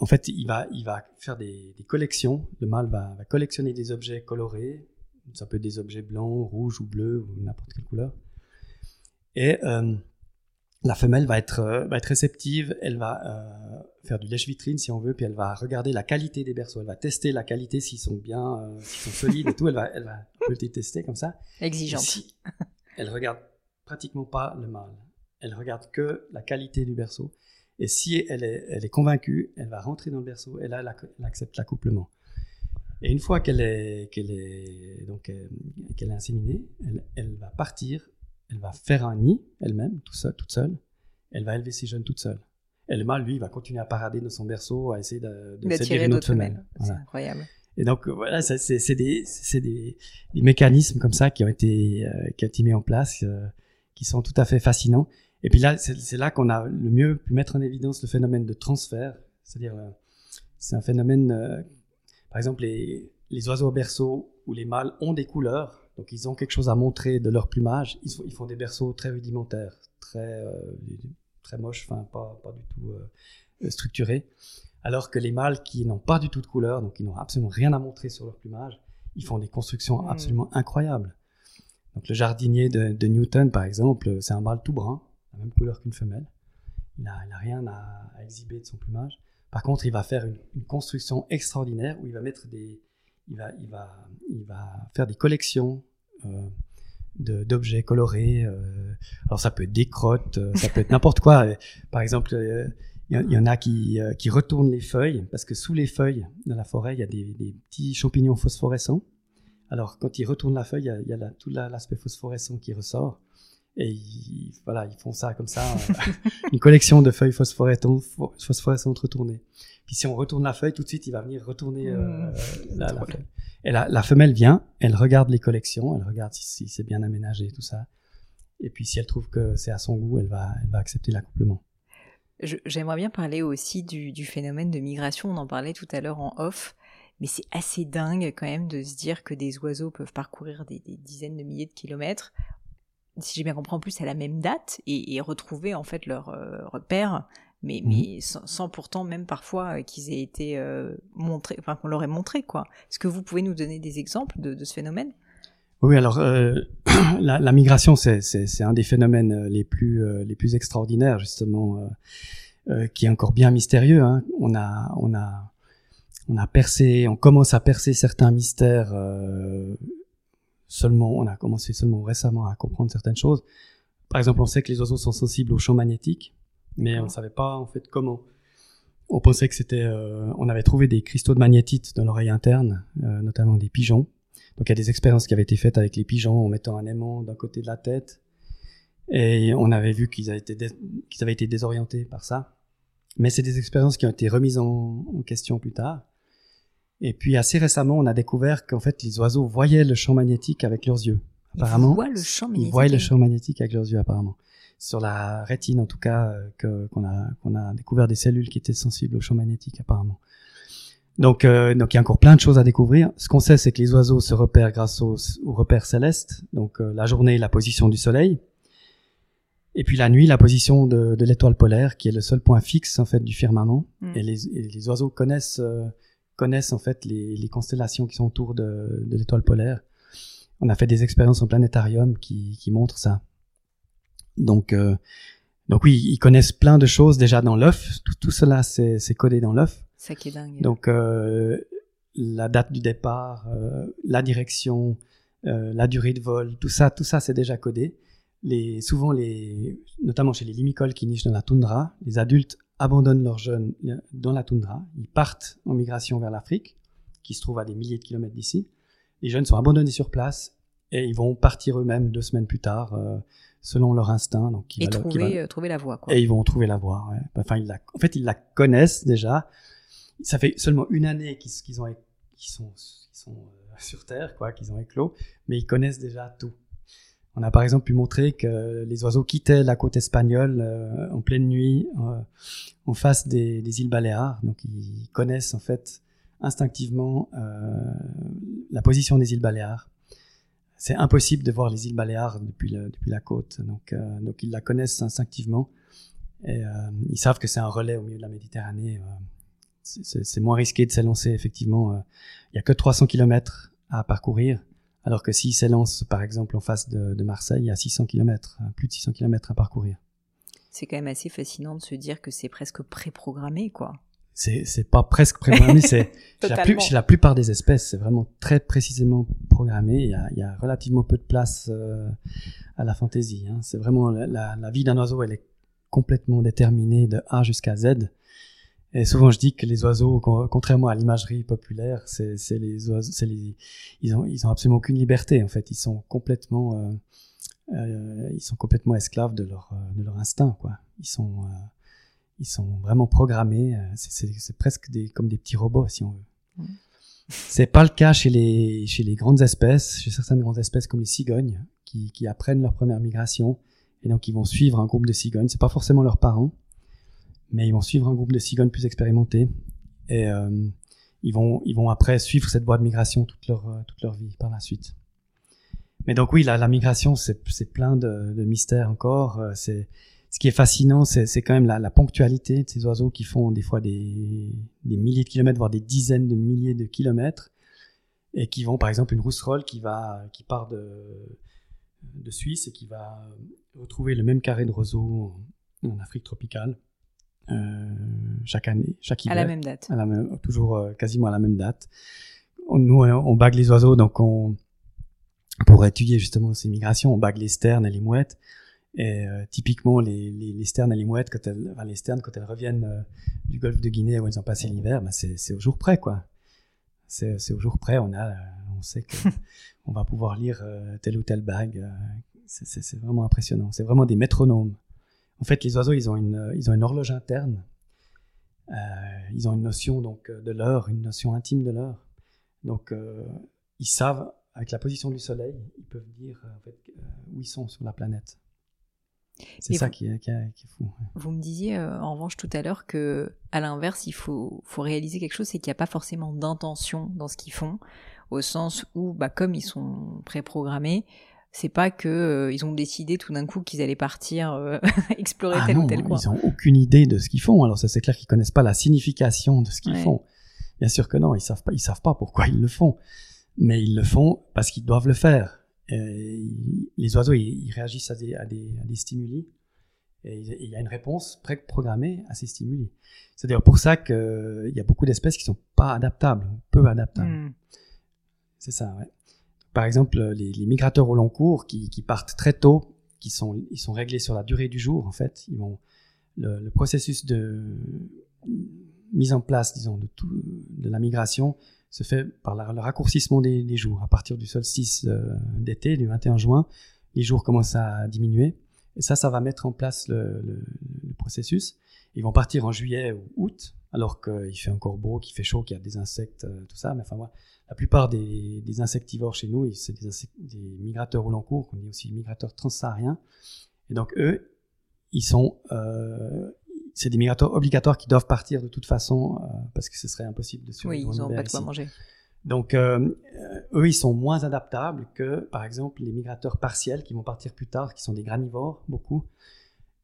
En fait, il va, il va faire des, des collections. Le mâle va, va collectionner des objets colorés. Ça peut être des objets blancs, rouges ou bleus ou n'importe quelle couleur. Et euh, la femelle va être, euh, va être réceptive, elle va euh, faire du lèche-vitrine si on veut, puis elle va regarder la qualité des berceaux, elle va tester la qualité s'ils sont bien, s'ils sont solides et tout, elle va, elle va les tester comme ça. Exigeante. si elle regarde pratiquement pas le mâle, elle regarde que la qualité du berceau. Et si elle est, elle est convaincue, elle va rentrer dans le berceau et là, elle, ac- elle accepte l'accouplement. Et une fois qu'elle est, qu'elle est, donc, euh, qu'elle est inséminée, elle, elle va partir, elle va faire un nid elle-même, tout seul, toute seule. Elle va élever ses jeunes toute seule. Et le mâle, lui, il va continuer à parader dans son berceau, à essayer de, de séduire d'autres autre femelle. femelles. C'est Voilà. incroyable. Et donc voilà, c'est c'est des, c'est des, des mécanismes comme ça qui ont été, euh, qui ont été mis en place, euh, qui sont tout à fait fascinants. Et puis là, c'est là qu'on a le mieux pu mettre en évidence le phénomène de transfert, c'est-à-dire euh, c'est un phénomène, euh, par exemple les, les oiseaux au berceau où les mâles ont des couleurs, donc ils ont quelque chose à montrer de leur plumage. Ils, font- ils font des berceaux très rudimentaires, très euh, très moches, enfin pas pas du tout structurés. Alors que les mâles qui n'ont pas du tout de couleur, donc qui n'ont absolument rien à montrer sur leur plumage, ils font des constructions Mm. absolument incroyables. Donc le jardinier de, de Newton, par exemple, c'est un mâle tout brun, même couleur qu'une femelle. Il n'a a rien à, exhiber de son plumage. Par contre, il va faire une, construction extraordinaire où il va mettre des, il va, faire des collections euh, d'objets colorés. euh. alors ça peut être des crottes, euh, ça peut être n'importe quoi. Par exemple, il y, en- a qui, retournent les feuilles parce que sous les feuilles de la forêt, il y a des, petits champignons phosphorescents. Alors quand ils retournent la feuille, il y a, tout la- l'aspect phosphorescent qui ressort. Et ils, voilà, ils font ça comme ça, euh, une collection de feuilles phosphorescentes, phosphorescentes retournées. Puis si on retourne la feuille, tout de suite, il va venir retourner euh, Mmh. la, la feuille. Et la, la femelle vient, elle regarde les collections, elle regarde si, si c'est bien aménagé, tout ça. Et puis si elle trouve que c'est à son goût, elle va, elle va accepter l'accouplement. J'aimerais bien parler aussi du, du phénomène de migration. On en parlait tout à l'heure en off. Mais c'est assez dingue quand même de se dire que des oiseaux peuvent parcourir des, des dizaines de milliers de kilomètres, si j'ai bien compris en plus à la même date, et, et retrouver en fait leur euh, repère, mais, Mhm. mais sans, sans pourtant même parfois euh, qu'ils aient été euh, montrés, enfin qu'on leur ait montré quoi. Est-ce que vous pouvez nous donner des exemples de, de ce phénomène? Oui, alors euh, la, la migration, c'est- un des phénomènes les plus, les plus extraordinaires, justement, qui est encore bien mystérieux. hein. On a, on a, on a percé, on commence à percer certains mystères. euh, seulement, on a commencé seulement récemment à comprendre certaines choses. par exemple, on sait que les oiseaux sont sensibles aux champs magnétiques, mais on ne savait pas en fait comment. On pensait que c'était, euh, on avait trouvé des cristaux de magnétite dans l'oreille interne, euh, notamment des pigeons. Donc il y a des expériences qui avaient été faites avec les pigeons en mettant un aimant d'un côté de la tête, et on avait vu qu'ils avaient été, qu'ils avaient été désorientés par ça. Mais c'est des expériences qui ont été remises en, en question plus tard. Et puis assez récemment, on a découvert qu'en fait les oiseaux voyaient le champ magnétique avec leurs yeux. Apparemment, ils voient le champ magnétique. Ils voient le champ magnétique avec leurs yeux apparemment sur la rétine en tout cas euh, qu'on a qu'on a découvert des cellules qui étaient sensibles au champ magnétique apparemment. Donc euh, donc il y a encore plein de choses à découvrir. Ce qu'on sait c'est que les oiseaux se repèrent grâce aux, repères célestes, donc euh, la journée la position du soleil et puis la nuit la position de, de l'étoile polaire qui est le seul point fixe en fait du firmament mm. et, les, les, oiseaux connaissent connaissent en fait les, les, constellations qui sont autour de, de l'étoile polaire. On a fait des expériences en planétarium qui, qui montrent ça. Donc, euh, donc oui, ils connaissent plein de choses déjà dans l'œuf. Tout, tout, cela, c'est codé dans l'œuf. Ça qui est dingue. Donc, euh, la date du départ, euh, la direction, la durée de vol, tout ça, tout ça, c'est déjà codé. Les, souvent, les, notamment chez les limicoles qui nichent dans la toundra, les adultes abandonnent leurs jeunes dans la toundra. Ils partent en migration vers l'Afrique, qui se trouve à des milliers de kilomètres d'ici. Les jeunes sont abandonnés sur place et ils vont partir eux-mêmes deux semaines plus tard euh, selon leur instinct. Donc, et trouver, euh, trouver la voie. Quoi. Et ils vont trouver la voie. Ouais. Enfin, ils la... en fait, ils la connaissent déjà. Ça fait seulement une année qu'ils ont, qu'ils sont, qu'ils sont euh, sur Terre, quoi, qu'ils ont éclos, mais ils connaissent déjà tout. On a par exemple pu montrer que les oiseaux quittaient la côte espagnole euh, en pleine nuit, en face des, îles Baléares. Donc, ils connaissent en fait instinctivement la position des îles Baléares c'est impossible de voir les îles Baléares depuis, depuis la côte. Donc, euh, donc ils la connaissent instinctivement et euh, ils savent que c'est un relais au milieu de la Méditerranée. Euh, c'est moins risqué de s'élancer effectivement. Euh, il y a que 300 km à parcourir, alors que s'ils s'élancent par exemple en face de, de, Marseille, il y a 600 km, plus de 600 km à parcourir. C'est quand même assez fascinant de se dire que c'est presque préprogrammé, quoi c'est pas presque programmé c'est chez, la chez la plupart des espèces c'est vraiment très précisément programmé il y a, il y a relativement peu de place euh, à la fantaisie hein. c'est vraiment la, la, vie d'un oiseau elle est complètement déterminée de A jusqu'à Z et souvent je dis que les oiseaux contrairement à l'imagerie populaire c'est les oiseaux c'est les ils ont ils ont absolument aucune liberté en fait ils sont complètement euh, euh, ils sont complètement esclaves de leur de leur instinct quoi ils sont ils sont vraiment programmés. Euh, c'est presque des, comme des petits robots, si on veut. C'est pas le cas chez les, chez les grandes espèces, chez certaines grandes espèces comme les cigognes, qui, qui apprennent leur première migration, et donc ils vont suivre un groupe de cigognes. C'est pas forcément leurs parents, mais ils vont suivre un groupe de cigognes plus expérimentés, et euh, ils vont, ils vont après suivre cette voie de migration toute leur, euh, toute leur vie par la suite. Mais donc oui, la, migration, c'est plein de, mystères encore. Euh, c'est ce qui est fascinant, c'est quand même la, ponctualité de ces oiseaux qui font des fois des, des, milliers de kilomètres, voire des dizaines de milliers de kilomètres, et qui vont, par exemple, une rousserolle qui va, qui part de, de Suisse et qui va retrouver le même carré de roseaux en, Afrique tropicale chaque année, chaque hiver. À la même date. À la même, toujours euh, quasiment à la même date. nous, on, bague les oiseaux, donc on, pour étudier justement ces migrations, on bague les sternes et les mouettes. Et euh, typiquement, les, les, les, sternes et les mouettes, quand elles, enfin, les sternes, quand elles reviennent euh, du golfe de Guinée où elles ont passé l'hiver, ben c'est au jour près, quoi. C'est au jour près, on a, on sait qu'on va pouvoir lire euh, telle ou telle bague. c'est vraiment impressionnant. C'est vraiment des métronomes. En fait, les oiseaux, ils ont une, ils ont une horloge interne. ils ont une notion donc de l'heure, une notion intime de l'heure. Donc, ils savent, avec la position du soleil, ils peuvent dire en fait, où ils sont sur la planète. C'est ça qui, est, qui, est, fou. Vous me disiez euh, en revanche tout à l'heure que, à l'inverse, il faut, faut réaliser quelque chose, c'est qu'il n'y a pas forcément d'intention dans ce qu'ils font, au sens où, bah, comme ils sont préprogrammés, c'est pas que euh, ils ont décidé tout d'un coup qu'ils allaient partir euh, explorer ah tel ou tel coin. Ils ont aucune idée de ce qu'ils font. Alors ça c'est clair qu'ils connaissent pas la signification de ce qu'ils font. Bien sûr que non, ils savent pas, ils savent pas pourquoi ils le font, mais ils le font parce qu'ils doivent le faire. Euh, les oiseaux, ils, réagissent à des, à, des, à des, stimuli et il y a une réponse pré-programmée à ces stimuli. C'est d'ailleurs pour ça qu'il y a beaucoup d'espèces qui sont pas adaptables, peu adaptables. Hmm. C'est ça, ouais. Par exemple, les, les, migrateurs au long cours qui, partent très tôt qui sont, ils sont réglés sur la durée du jour, en fait. Le, processus de mise en place, disons, de, la migration se fait par le raccourcissement des, jours. À partir du solstice euh, d'été, du 21 juin, les jours commencent à diminuer. Et ça, ça va mettre en place le processus. Ils vont partir en juillet ou août, alors qu'il fait encore beau, qu'il fait chaud, qu'il y a des insectes, euh, tout ça. Mais enfin, moi, la plupart des, des insectivores chez nous, c'est des, des, migrateurs au long cours, qu'on dit aussi migrateurs transsahariens. Et donc, eux, ils sont, euh, c'est des migrateurs obligatoires qui doivent partir de toute façon, euh, parce que ce serait impossible de survivre. Oui, ils n'ont pas de quoi manger. Donc, euh, eux, ils sont moins adaptables que, par exemple, les migrateurs partiels qui vont partir plus tard, qui sont des granivores, beaucoup,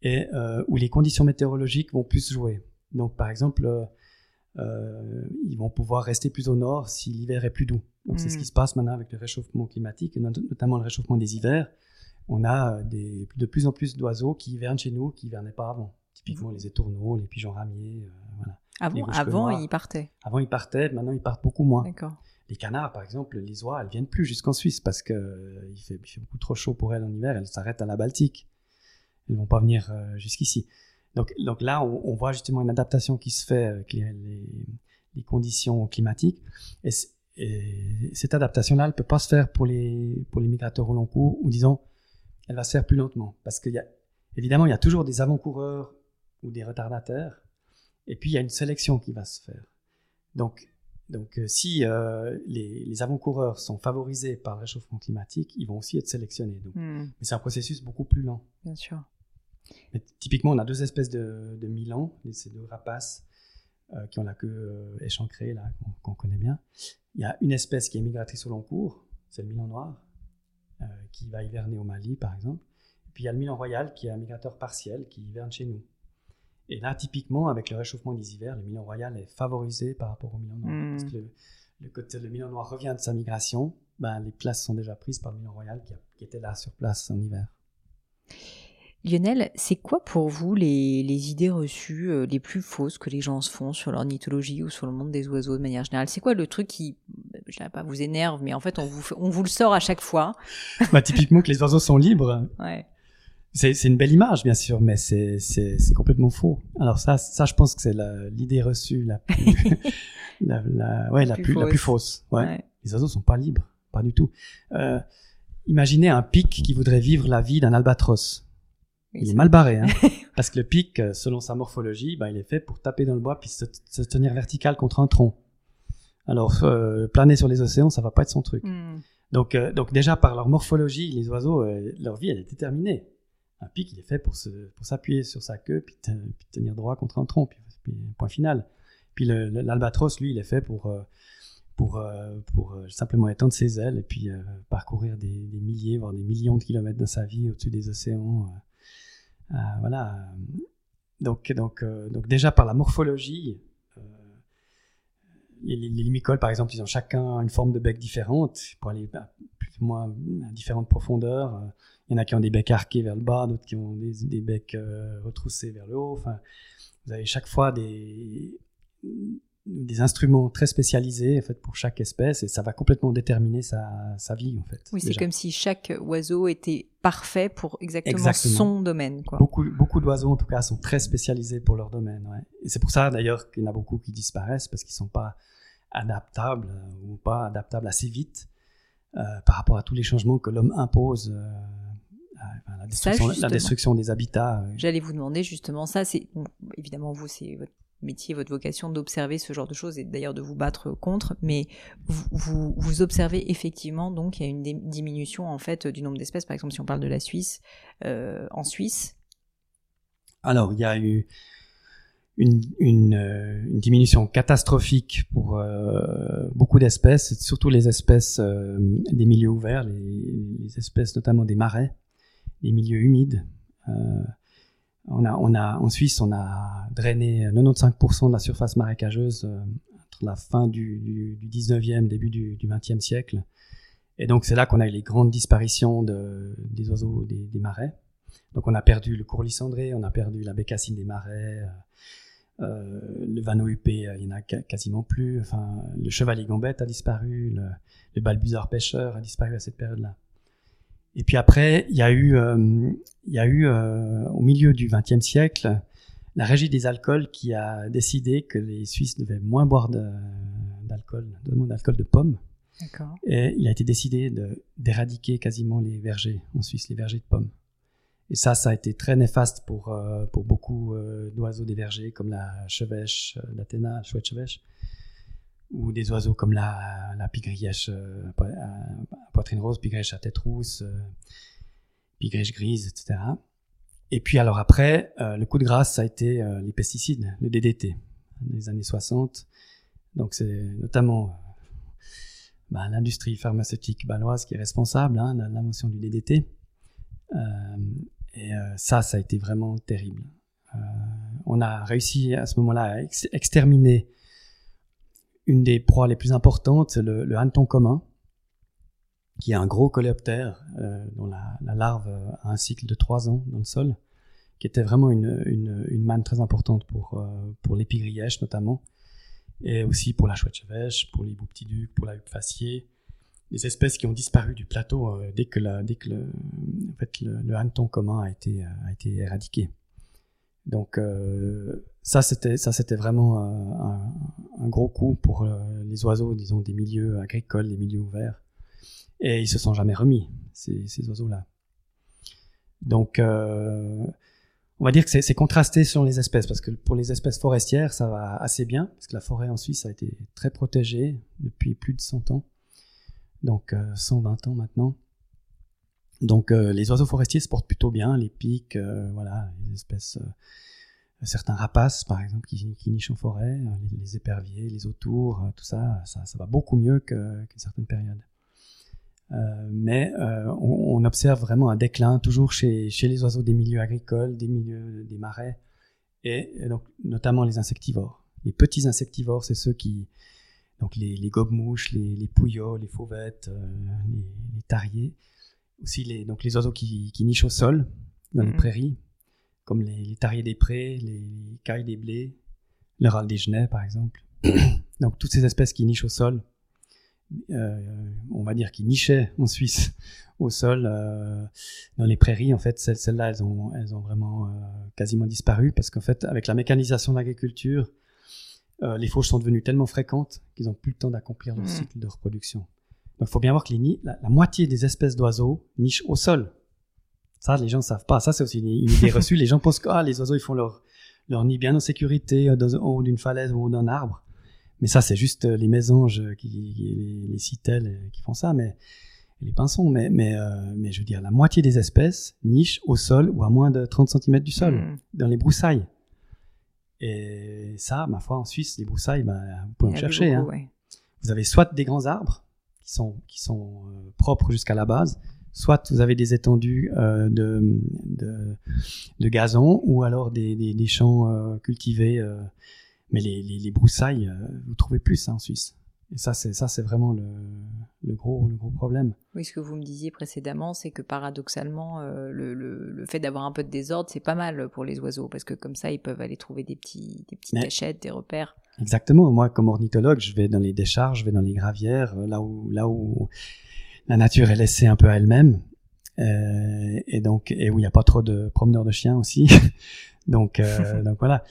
et où les conditions météorologiques vont plus jouer. Donc, par exemple, euh, euh, ils vont pouvoir rester plus au nord si l'hiver est plus doux. Donc, c'est ce mm. qui se passe maintenant avec le réchauffement climatique, et notamment le réchauffement des hivers. On a des, de plus en plus d'oiseaux qui hivernent chez nous, qui hivernaient pas avant. Typiquement les étourneaux, les pigeons ramiers, euh, voilà. Avant, avant ils partaient. Avant, ils partaient, maintenant, ils partent beaucoup moins. Les canards, par exemple, les oies, elles viennent plus jusqu'en Suisse parce que il, fait, beaucoup trop chaud pour elles en hiver. Elles s'arrêtent à la Baltique. Elles vont pas venir jusqu'ici. Donc, donc là, on, voit justement une adaptation qui se fait avec les, les, conditions climatiques. Et, cette adaptation-là, elle ne peut pas se faire pour les, pour les migrateurs au long cours, ou disons, elle va se faire plus lentement. Parce qu'il y a, évidemment, il y a toujours des avant-coureurs ou des retardataires, et puis il y a une sélection qui va se faire. Donc, donc euh, si euh, les, les avant-coureurs sont favorisés par le réchauffement climatique, ils vont aussi être sélectionnés. Donc, hmm. Mais c'est un processus beaucoup plus lent. Bien sûr typiquement, on a deux espèces de, de Milan, ces deux rapaces euh, qui ont la queue euh, échancrée, là, qu'on connaît bien. Il y a une espèce qui est migratrice au long cours, c'est le Milan noir, euh, qui va hiverner au Mali, par exemple. Et puis il y a le Milan royal, qui est un migrateur partiel, qui hiverne chez nous. Et là, typiquement, avec le réchauffement des hivers, le Milan royal est favorisé par rapport au Milan noir. Hmm. Parce que le, côté, le Milan noir revient de sa migration, ben, les places sont déjà prises par le Milan royal qui, qui était là sur place en hiver. Lionel, c'est quoi pour vous les, idées reçues euh, les plus fausses que les gens se font sur l'ornithologie ou sur le monde des oiseaux de manière générale? C'est quoi le truc qui, je ne pas, vous énerve, mais en fait on vous, on vous le sort à chaque fois? Bah, Typiquement que les oiseaux sont libres. Ouais. C'est une belle image, bien sûr, mais c'est complètement faux. Alors ça, ça, je pense que c'est l'idée reçue la plus, la, la, ouais, la, plus, fausse. la plus fausse. Ouais. Les oiseaux sont pas libres, pas du tout. Euh, imaginez un pic qui voudrait vivre la vie d'un albatros il est mal barré, hein, parce que le pic, euh, selon sa morphologie, ben, il est fait pour taper dans le bois puis se, tenir vertical contre un tronc. Alors, euh, planer sur les océans, ça va pas être son truc. Hmm. Donc, euh, donc déjà par leur morphologie, les oiseaux, leur vie, elle est déterminée. Un pic, il est fait pour pour s'appuyer sur sa queue puis, tenir droit contre un tronc, puis, point final. Puis l'albatros, lui, il est fait pour pour, pour simplement étendre ses ailes et puis parcourir des, des, milliers, voire des millions de kilomètres de sa vie au-dessus des océans. Euh, voilà. Donc, donc, euh, donc déjà par la morphologie, euh, les, les, limicoles, par exemple, ils ont chacun une forme de bec différente pour aller plus ou moins à différentes profondeurs. Il y en a qui ont des becs arqués vers le bas, d'autres qui ont des, des becs retroussés vers le haut. Enfin, vous avez chaque fois des, des instruments très spécialisés en fait pour chaque espèce et ça va complètement déterminer sa, sa vie en fait. Oui, c'est comme si chaque oiseau était parfait pour exactement, son domaine. Quoi. Beaucoup, beaucoup d'oiseaux en tout cas sont très spécialisés pour leur domaine. Ouais. Et c'est pour ça d'ailleurs qu'il y en a beaucoup qui disparaissent parce qu'ils sont pas adaptables euh, ou pas adaptables assez vite euh, par rapport à tous les changements que l'homme impose. Euh, la, destruction, la, destruction, des habitats. J'allais vous demander justement ça. C'est évidemment vous, c'est votre métier, votre vocation d'observer ce genre de choses et d'ailleurs de vous battre contre, mais vous, observez effectivement donc il y a une diminution en fait du nombre d'espèces, par exemple si on parle de la Suisse, euh, en Suisse. Alors il y a eu une, euh, diminution catastrophique pour euh, beaucoup d'espèces, surtout les espèces des milieux ouverts, les, espèces notamment des marais, les milieux humides. On a, on a, en Suisse, on a drainé 95% de la surface marécageuse euh, entre la fin du, du, 19e, début du, du 20e siècle. Et donc c'est là qu'on a eu les grandes disparitions de, des oiseaux des, marais. Donc on a perdu le courlis cendré, on a perdu la bécassine des marais, euh, euh le vanneau huppé, il n'y en a quasiment plus. Enfin, le chevalier gambette a disparu, le, le balbuzard pêcheur a disparu à cette période-là. Et puis après, il y a eu, il y a eu au milieu du XXe siècle la régie des alcools qui a décidé que les Suisses devaient moins boire d'alcool, de, d'alcool de pommes. Et il a été décidé d'éradiquer quasiment les vergers en Suisse, les vergers de pommes. Et ça, ça a été très néfaste pour, euh, pour beaucoup euh, d'oiseaux des vergers, comme la chevêche, euh, l'athéna, la chouette chevêche, ou des oiseaux comme la, la à poitrine rose, pigrièche à tête rousse, pigrièche grise, etc. Et puis alors après, le coup de grâce, ça a été les pesticides, le DDT, des années 60. Donc c'est notamment bah, l'industrie pharmaceutique baloise qui est responsable hein, de l'invention du DDT. Euh, et euh, ça, ça a été vraiment terrible. Euh, on a réussi à ce moment-là à exterminer une des proies les plus importantes, le, le hanneton commun, qui est un gros coléoptère dont la, larve a un cycle de trois ans dans le sol, qui était vraiment une, une, manne très importante pour, pour l'épigrièche notamment et aussi pour la chouette chevêche, pour les beaux petits ducs, pour la huppe faciée, des espèces qui ont disparu du plateau euh, dès que, la, dès que le, en fait, le, hanneton commun a été, a été éradiqué. Donc euh, ça c'était vraiment un, un, gros coup pour euh, les oiseaux, disons des milieux agricoles, des milieux ouverts, et ils se sont jamais remis ces, ces oiseaux là. Donc on va dire que c'est contrasté sur les espèces, parce que pour les espèces forestières, ça va assez bien, parce que la forêt en Suisse a été très protégée depuis plus de 100 ans, donc 120 euh, ans maintenant. Donc euh, les oiseaux forestiers se portent plutôt bien, les pics, euh, voilà, les espèces, certains rapaces par exemple qui, nichent en forêt, les, éperviers, les autours, tout ça, ça, va beaucoup mieux qu'une certaine période. Euh, mais euh, on, observe vraiment un déclin toujours chez, les oiseaux des milieux agricoles, des milieux des marais, et, donc notamment les insectivores. Les petits insectivores, c'est ceux qui, donc les, les gobe-mouches, les, pouillots, les fauvettes, euh, les, les, tariers, aussi les, donc les oiseaux qui, qui nichent au sol dans les mhm. prairies, comme les, tariers des prés, les, cailles des blés, le râle des genêts par exemple. donc toutes ces espèces qui nichent au sol euh, on va dire, qui nichaient en Suisse au sol, euh, dans les prairies, en fait, celles-là, elles ont, elles ont vraiment euh, quasiment disparu parce qu'en fait, avec la mécanisation de l'agriculture, les fauches sont devenues tellement fréquentes qu'ils n'ont plus le temps d'accomplir leur mmh. cycle de reproduction. Donc, il faut bien voir que les la, moitié des espèces d'oiseaux nichent au sol. Ça, les gens ne savent pas. Ça, c'est aussi une, idée reçue. Les gens pensent que ah, les oiseaux, ils font leur, leur nid bien en sécurité, en haut d'une falaise ou d'un arbre. Mais ça, c'est juste euh, les mésanges, qui, les, les citelles euh, qui font ça, mais les pinsons. Mais, mais, euh, mais je veux dire, la moitié des espèces nichent au sol ou à moins de 30 cm du sol, hmm. dans les broussailles. Et ça, ma foi, en Suisse, les broussailles, bah, vous pouvez en chercher. hein. Vous avez soit des grands arbres qui sont, qui sont propres jusqu'à la base, soit vous avez des étendues euh, de, de, gazon, ou alors des, des, champs cultivés mais les, les, broussailles, euh, vous trouvez plus ça en Suisse. Et ça, c'est vraiment le, le, gros, le gros problème. Oui, ce que vous me disiez précédemment, c'est que paradoxalement, euh, le, le, fait d'avoir un peu de désordre, c'est pas mal pour les oiseaux, parce que comme ça, ils peuvent aller trouver des petits, des petites cachettes, des repères. Exactement. Moi, comme ornithologue, je vais dans les décharges, je vais dans les gravières, euh, là où, là où la nature est laissée un peu à elle-même, euh, et donc, et où il n'y a pas trop de promeneurs de chiens aussi. donc, euh, donc voilà.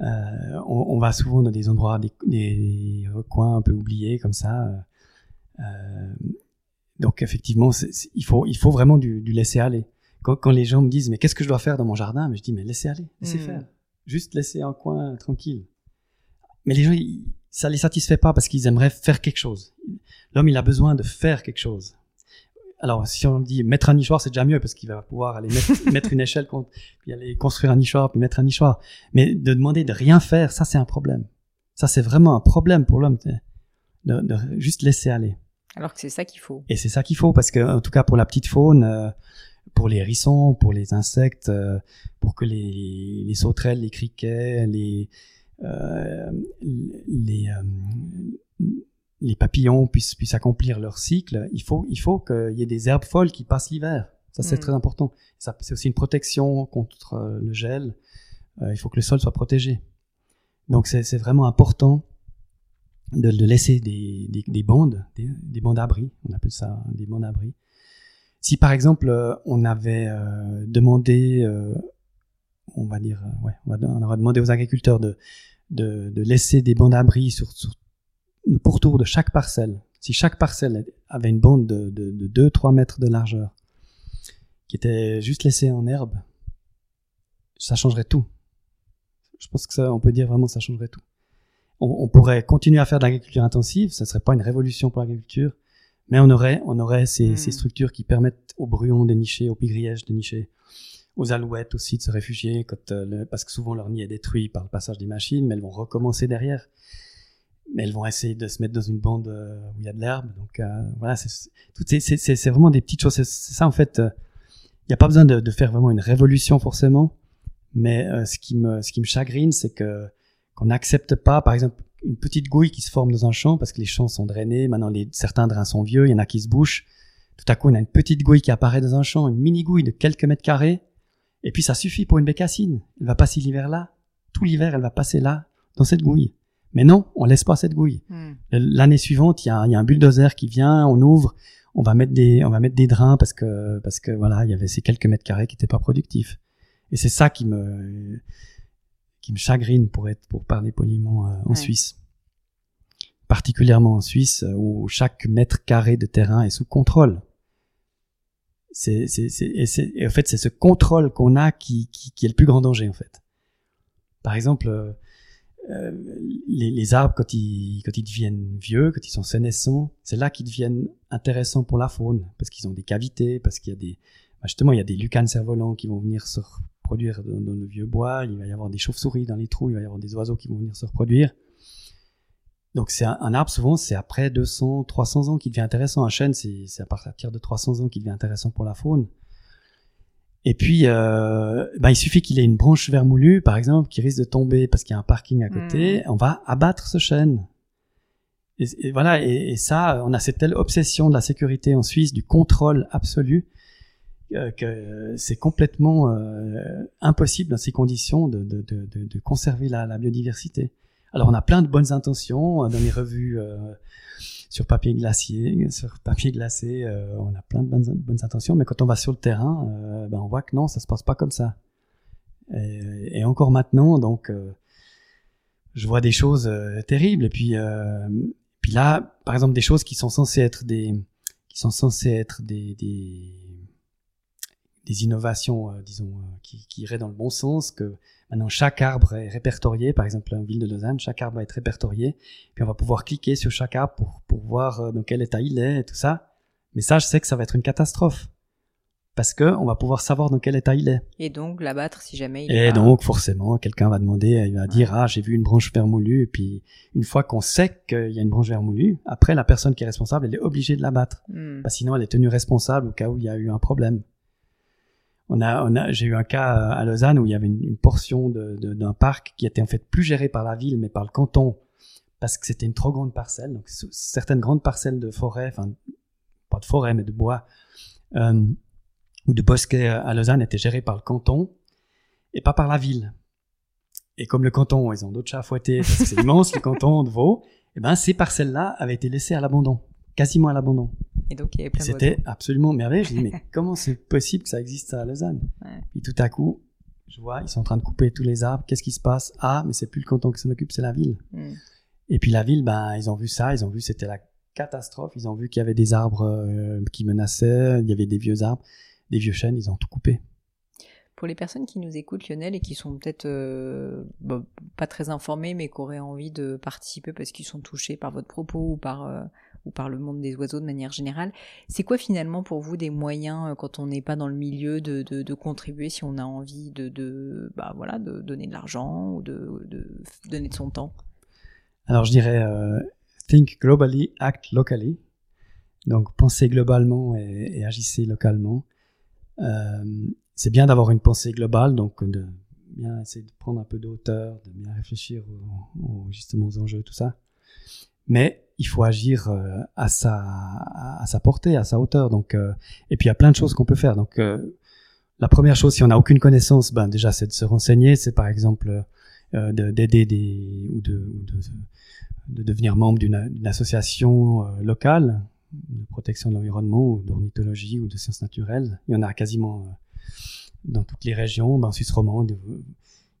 Euh, on, va souvent dans des endroits, des, des recoins un peu oubliés comme ça. Euh, donc effectivement, il faut il faut vraiment du, laisser aller. Quand, les gens me disent mais qu'est-ce que je dois faire dans mon jardin, mais je dis mais laissez aller, laissez hmm. faire, juste laissez un coin tranquille. Mais les gens ça les satisfait pas parce qu'ils aimeraient faire quelque chose. L'homme il a besoin de faire quelque chose alors si on dit mettre un nichoir, c'est déjà mieux parce qu'il va pouvoir aller mettre, une échelle, puis aller construire un nichoir, puis mettre un nichoir. Mais de demander de rien faire, ça c'est un problème. Ça c'est vraiment un problème pour l'homme, de, juste laisser aller. Alors que c'est ça qu'il faut. Et c'est ça qu'il faut parce que en tout cas pour la petite faune, euh, pour les hérissons, pour les insectes, euh, pour que les, les sauterelles, les criquets, les euh, les les papillons puissent, puissent accomplir leur cycle, il faut, il faut qu'il y ait des herbes folles qui passent l'hiver. Ça, c'est mm. très important. c'est aussi une protection contre le gel. Il faut que le sol soit protégé. Donc, c'est vraiment important de, laisser des, des, bandes, des, bandes abris. On appelle ça des bandes abris. Si par exemple euh, on avait euh, demandé, euh, on va dire, ouais, on, va, on aurait demandé aux agriculteurs de, de, laisser des bandes d'abri sur, le pourtour de chaque parcelle. Si chaque parcelle avait une bande de, de, de 2-3 mètres de largeur, qui était juste laissée en herbe, ça changerait tout. Je pense que ça, on peut dire vraiment, ça changerait tout. On, on pourrait continuer à faire de l'agriculture intensive, ça serait pas une révolution pour l'agriculture, mais on aurait, on aurait ces, Hmm. ces structures qui permettent aux bruons de nicher, aux pigrièges de nicher, aux alouettes aussi de se réfugier, quand, euh, le- parce que souvent leur nid est détruit par le passage des machines, mais elles vont recommencer derrière. Mais elles vont essayer de se mettre dans une bande euh, où il y a de l'herbe. Donc euh, voilà, c'est vraiment des petites choses. C'est ça en fait. Il n'y a pas besoin de, de faire vraiment une révolution forcément, mais ce qui me ce qui me chagrine, c'est que qu'on n'accepte pas, par exemple, une petite gouille qui se forme dans un champ parce que les champs sont drainés. Maintenant, les, certains drains sont vieux, il y en a qui se bouchent. Tout à coup, on a une petite gouille qui apparaît dans un champ, une mini gouille de quelques mètres carrés, et puis ça suffit pour une bécassine. Elle va passer l'hiver là, tout l'hiver, elle va passer là, dans cette gouille. Mais non, on laisse pas cette gouille. Hmm. L'année suivante, il y, a, y a un bulldozer qui vient, on ouvre, on va mettre des, on va mettre des drains parce que, parce que voilà, il y avait ces quelques mètres carrés qui n'étaient pas productifs. Et c'est ça qui me, qui me chagrine pour être, pour parler poliment euh, en Ouais. Suisse. Particulièrement en Suisse, euh, où chaque mètre carré de terrain est sous contrôle. C'est, c'est, c'est, et, c'est- et en fait, c'est ce contrôle qu'on a qui, qui, qui est le plus grand danger, en fait. Par exemple, euh, les, les arbres, quand ils, quand ils deviennent vieux, quand ils sont sénescents, c'est là qu'ils deviennent intéressants pour la faune, parce qu'ils ont des cavités, parce qu'il y a des, justement, il y a des lucanes cerfs-volants qui vont venir se reproduire dans, dans le vieux bois, il va y avoir des chauves-souris dans les trous, il va y avoir des oiseaux qui vont venir se reproduire. Donc c'est un, un arbre, souvent, c'est après 200, 300 ans qu'il devient intéressant. Un chêne, c'est à partir de 300 ans qu'il devient intéressant pour la faune. Et puis, euh, bah, il suffit qu'il ait une branche vermoulue, par exemple, qui risque de tomber parce qu'il y a un parking à côté. On va abattre ce chêne. Et, et voilà, et, et ça, on a cette telle obsession de la sécurité en Suisse, du contrôle absolu, que c'est complètement euh, impossible dans ces conditions de, de, de, conserver la, biodiversité. Alors, on a plein de bonnes intentions euh, dans les revues euh, sur papier glacier, sur papier glacé, euh, on a plein de bonnes, bonnes intentions, mais quand on va sur le terrain, euh, ben on voit que non, ça se passe pas comme ça. Et, encore maintenant, donc, euh, je vois des choses euh, terribles. Et puis, euh, puis là, par exemple, des choses qui sont censées être des, qui sont censées être des, des innovations, euh, disons, euh, qui, qui iraient dans le bon sens, que maintenant chaque arbre est répertorié, par exemple en ville de Lausanne, chaque arbre va être répertorié, puis on va pouvoir cliquer sur chaque arbre pour, pour voir euh, dans quel état il est et tout ça. Mais ça, je sais que ça va être une catastrophe. Parce que on va pouvoir savoir dans quel état il est. Et donc l'abattre si jamais il est Et pas- donc, forcément, quelqu'un va demander, il va dire, ah, j'ai vu une branche vermoulue, et puis, une fois qu'on sait qu'il y a une branche vermoulue, après, la personne qui est responsable, elle est obligée de l'abattre. Hmm. Bah, sinon, elle est tenue responsable au cas où il y a eu un problème. On a, on a, j'ai eu un cas à Lausanne où il y avait une, une portion d'un parc qui était en fait plus géré par la ville, mais par le canton, parce que c'était une trop grande parcelle. Donc, certaines grandes parcelles de forêt, enfin, pas de forêt, mais de bois, euh, ou de bosquets à Lausanne étaient gérées par le canton et pas par la ville. Et comme le canton, ils ont d'autres chats à fouetter, parce que c'est immense, le canton de Vaud, et ben, ces parcelles-là avaient été laissées à l'abandon, quasiment à l'abandon. Et donc il y avait plein C'était absolument merveilleux. Je dis, mais comment c'est possible que ça existe à Lausanne? Ouais. Puis tout à coup, je vois, ils sont en train de couper tous les arbres. Qu'est-ce qui se passe? Ah, mais c'est plus le canton qui s'en occupe, c'est la ville. Hmm. Et puis la ville, ben, ils ont vu ça, ils ont vu c'était la catastrophe. Ils ont vu qu'il y avait des arbres euh, qui menaçaient, il y avait des vieux arbres, des vieux chênes, ils ont tout coupé. Pour les personnes qui nous écoutent, Lionel, et qui sont peut-être euh, pas très informées, mais qui auraient envie de participer parce qu'ils sont touchés par votre propos ou par, euh, ou par le monde des oiseaux de manière générale, c'est quoi finalement pour vous des moyens, euh, quand on n'est pas dans le milieu, de, de, contribuer si on a envie de, de, bah, voilà, de donner de l'argent ou de, donner de son temps? Alors je dirais euh, think globally, act locally. Donc pensez globalement et, et agissez localement. Euh, c'est bien d'avoir une pensée globale, donc de bien essayer de prendre un peu de hauteur, de bien réfléchir aux- justement aux enjeux, tout ça. Mais il faut agir euh, à sa à sa portée, à sa hauteur. Donc euh, et puis il y a plein de choses qu'on peut faire. Donc euh, la première chose, si on n'a aucune connaissance, ben déjà c'est de se renseigner. C'est par exemple euh, de- d'aider des ou de, ou de de devenir membre d'une association locale. de protection de l'environnement ou d'ornithologie ou de sciences naturelles. Il y en a quasiment dans toutes les régions. Ben, en Suisse romande,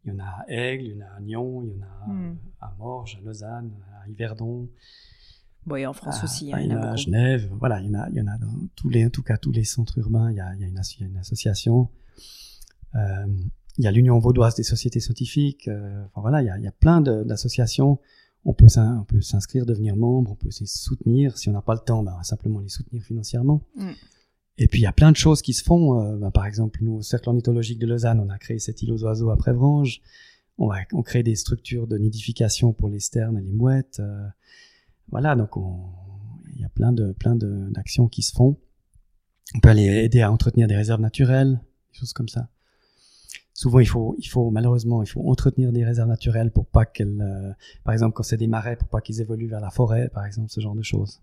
il y en a à Aigle, il y en a à Nyon, il y en a Hmm. à Morges, à Lausanne, à Yverdon, Bon, et en France aussi, hein, il y en a à. Genève. Voilà, il y en a, il y en a dans tous les, en tout cas tous les centres urbains. Il y a, il y a une, asso- il y a une association. Euh, il y a l'Union vaudoise des sociétés scientifiques. euh, enfin voilà, il y a, il y a plein d'associations. On peut s'in- on peut s'inscrire, devenir membre, on peut se soutenir. Si on n'a pas le temps, ben, on va simplement les soutenir financièrement. Mm. Et puis il y a plein de choses qui se font. euh, ben, par exemple, nous, au Cercle ornithologique de Lausanne, on a créé cet île aux oiseaux à Prévrange. On, va, on crée des structures de nidification pour les sternes et les mouettes. euh, voilà, donc on- il y a plein de plein de- d'actions qui se font. On peut aller aider à entretenir des réserves naturelles, des choses comme ça. Souvent, il faut, il faut malheureusement, il faut entretenir des réserves naturelles pour pas qu'elles, euh, par exemple, quand c'est des marais, pour pas qu'ils évoluent vers la forêt, par exemple, ce genre de choses.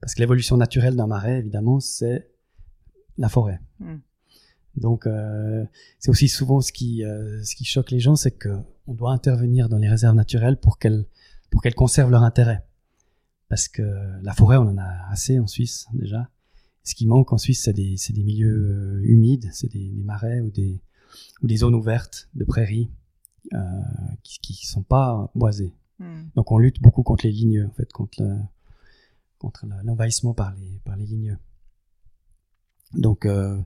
Parce que l'évolution naturelle d'un marais, évidemment, c'est la forêt. Mm. Donc, euh, c'est aussi souvent ce qui, euh, ce qui choque les gens, c'est que on doit intervenir dans les réserves naturelles pour qu'elles, pour qu'elles conservent leur intérêt. Parce que la forêt, on en a assez en Suisse déjà. Ce qui manque en Suisse, c'est des, milieux euh, humides, c'est des, des marais ou des, ou des zones ouvertes de prairies euh, qui, qui sont pas boisées. Hmm. Donc on lutte beaucoup contre les ligneux, en fait, contre le- contre le- l'envahissement par les par les ligneux. Donc euh,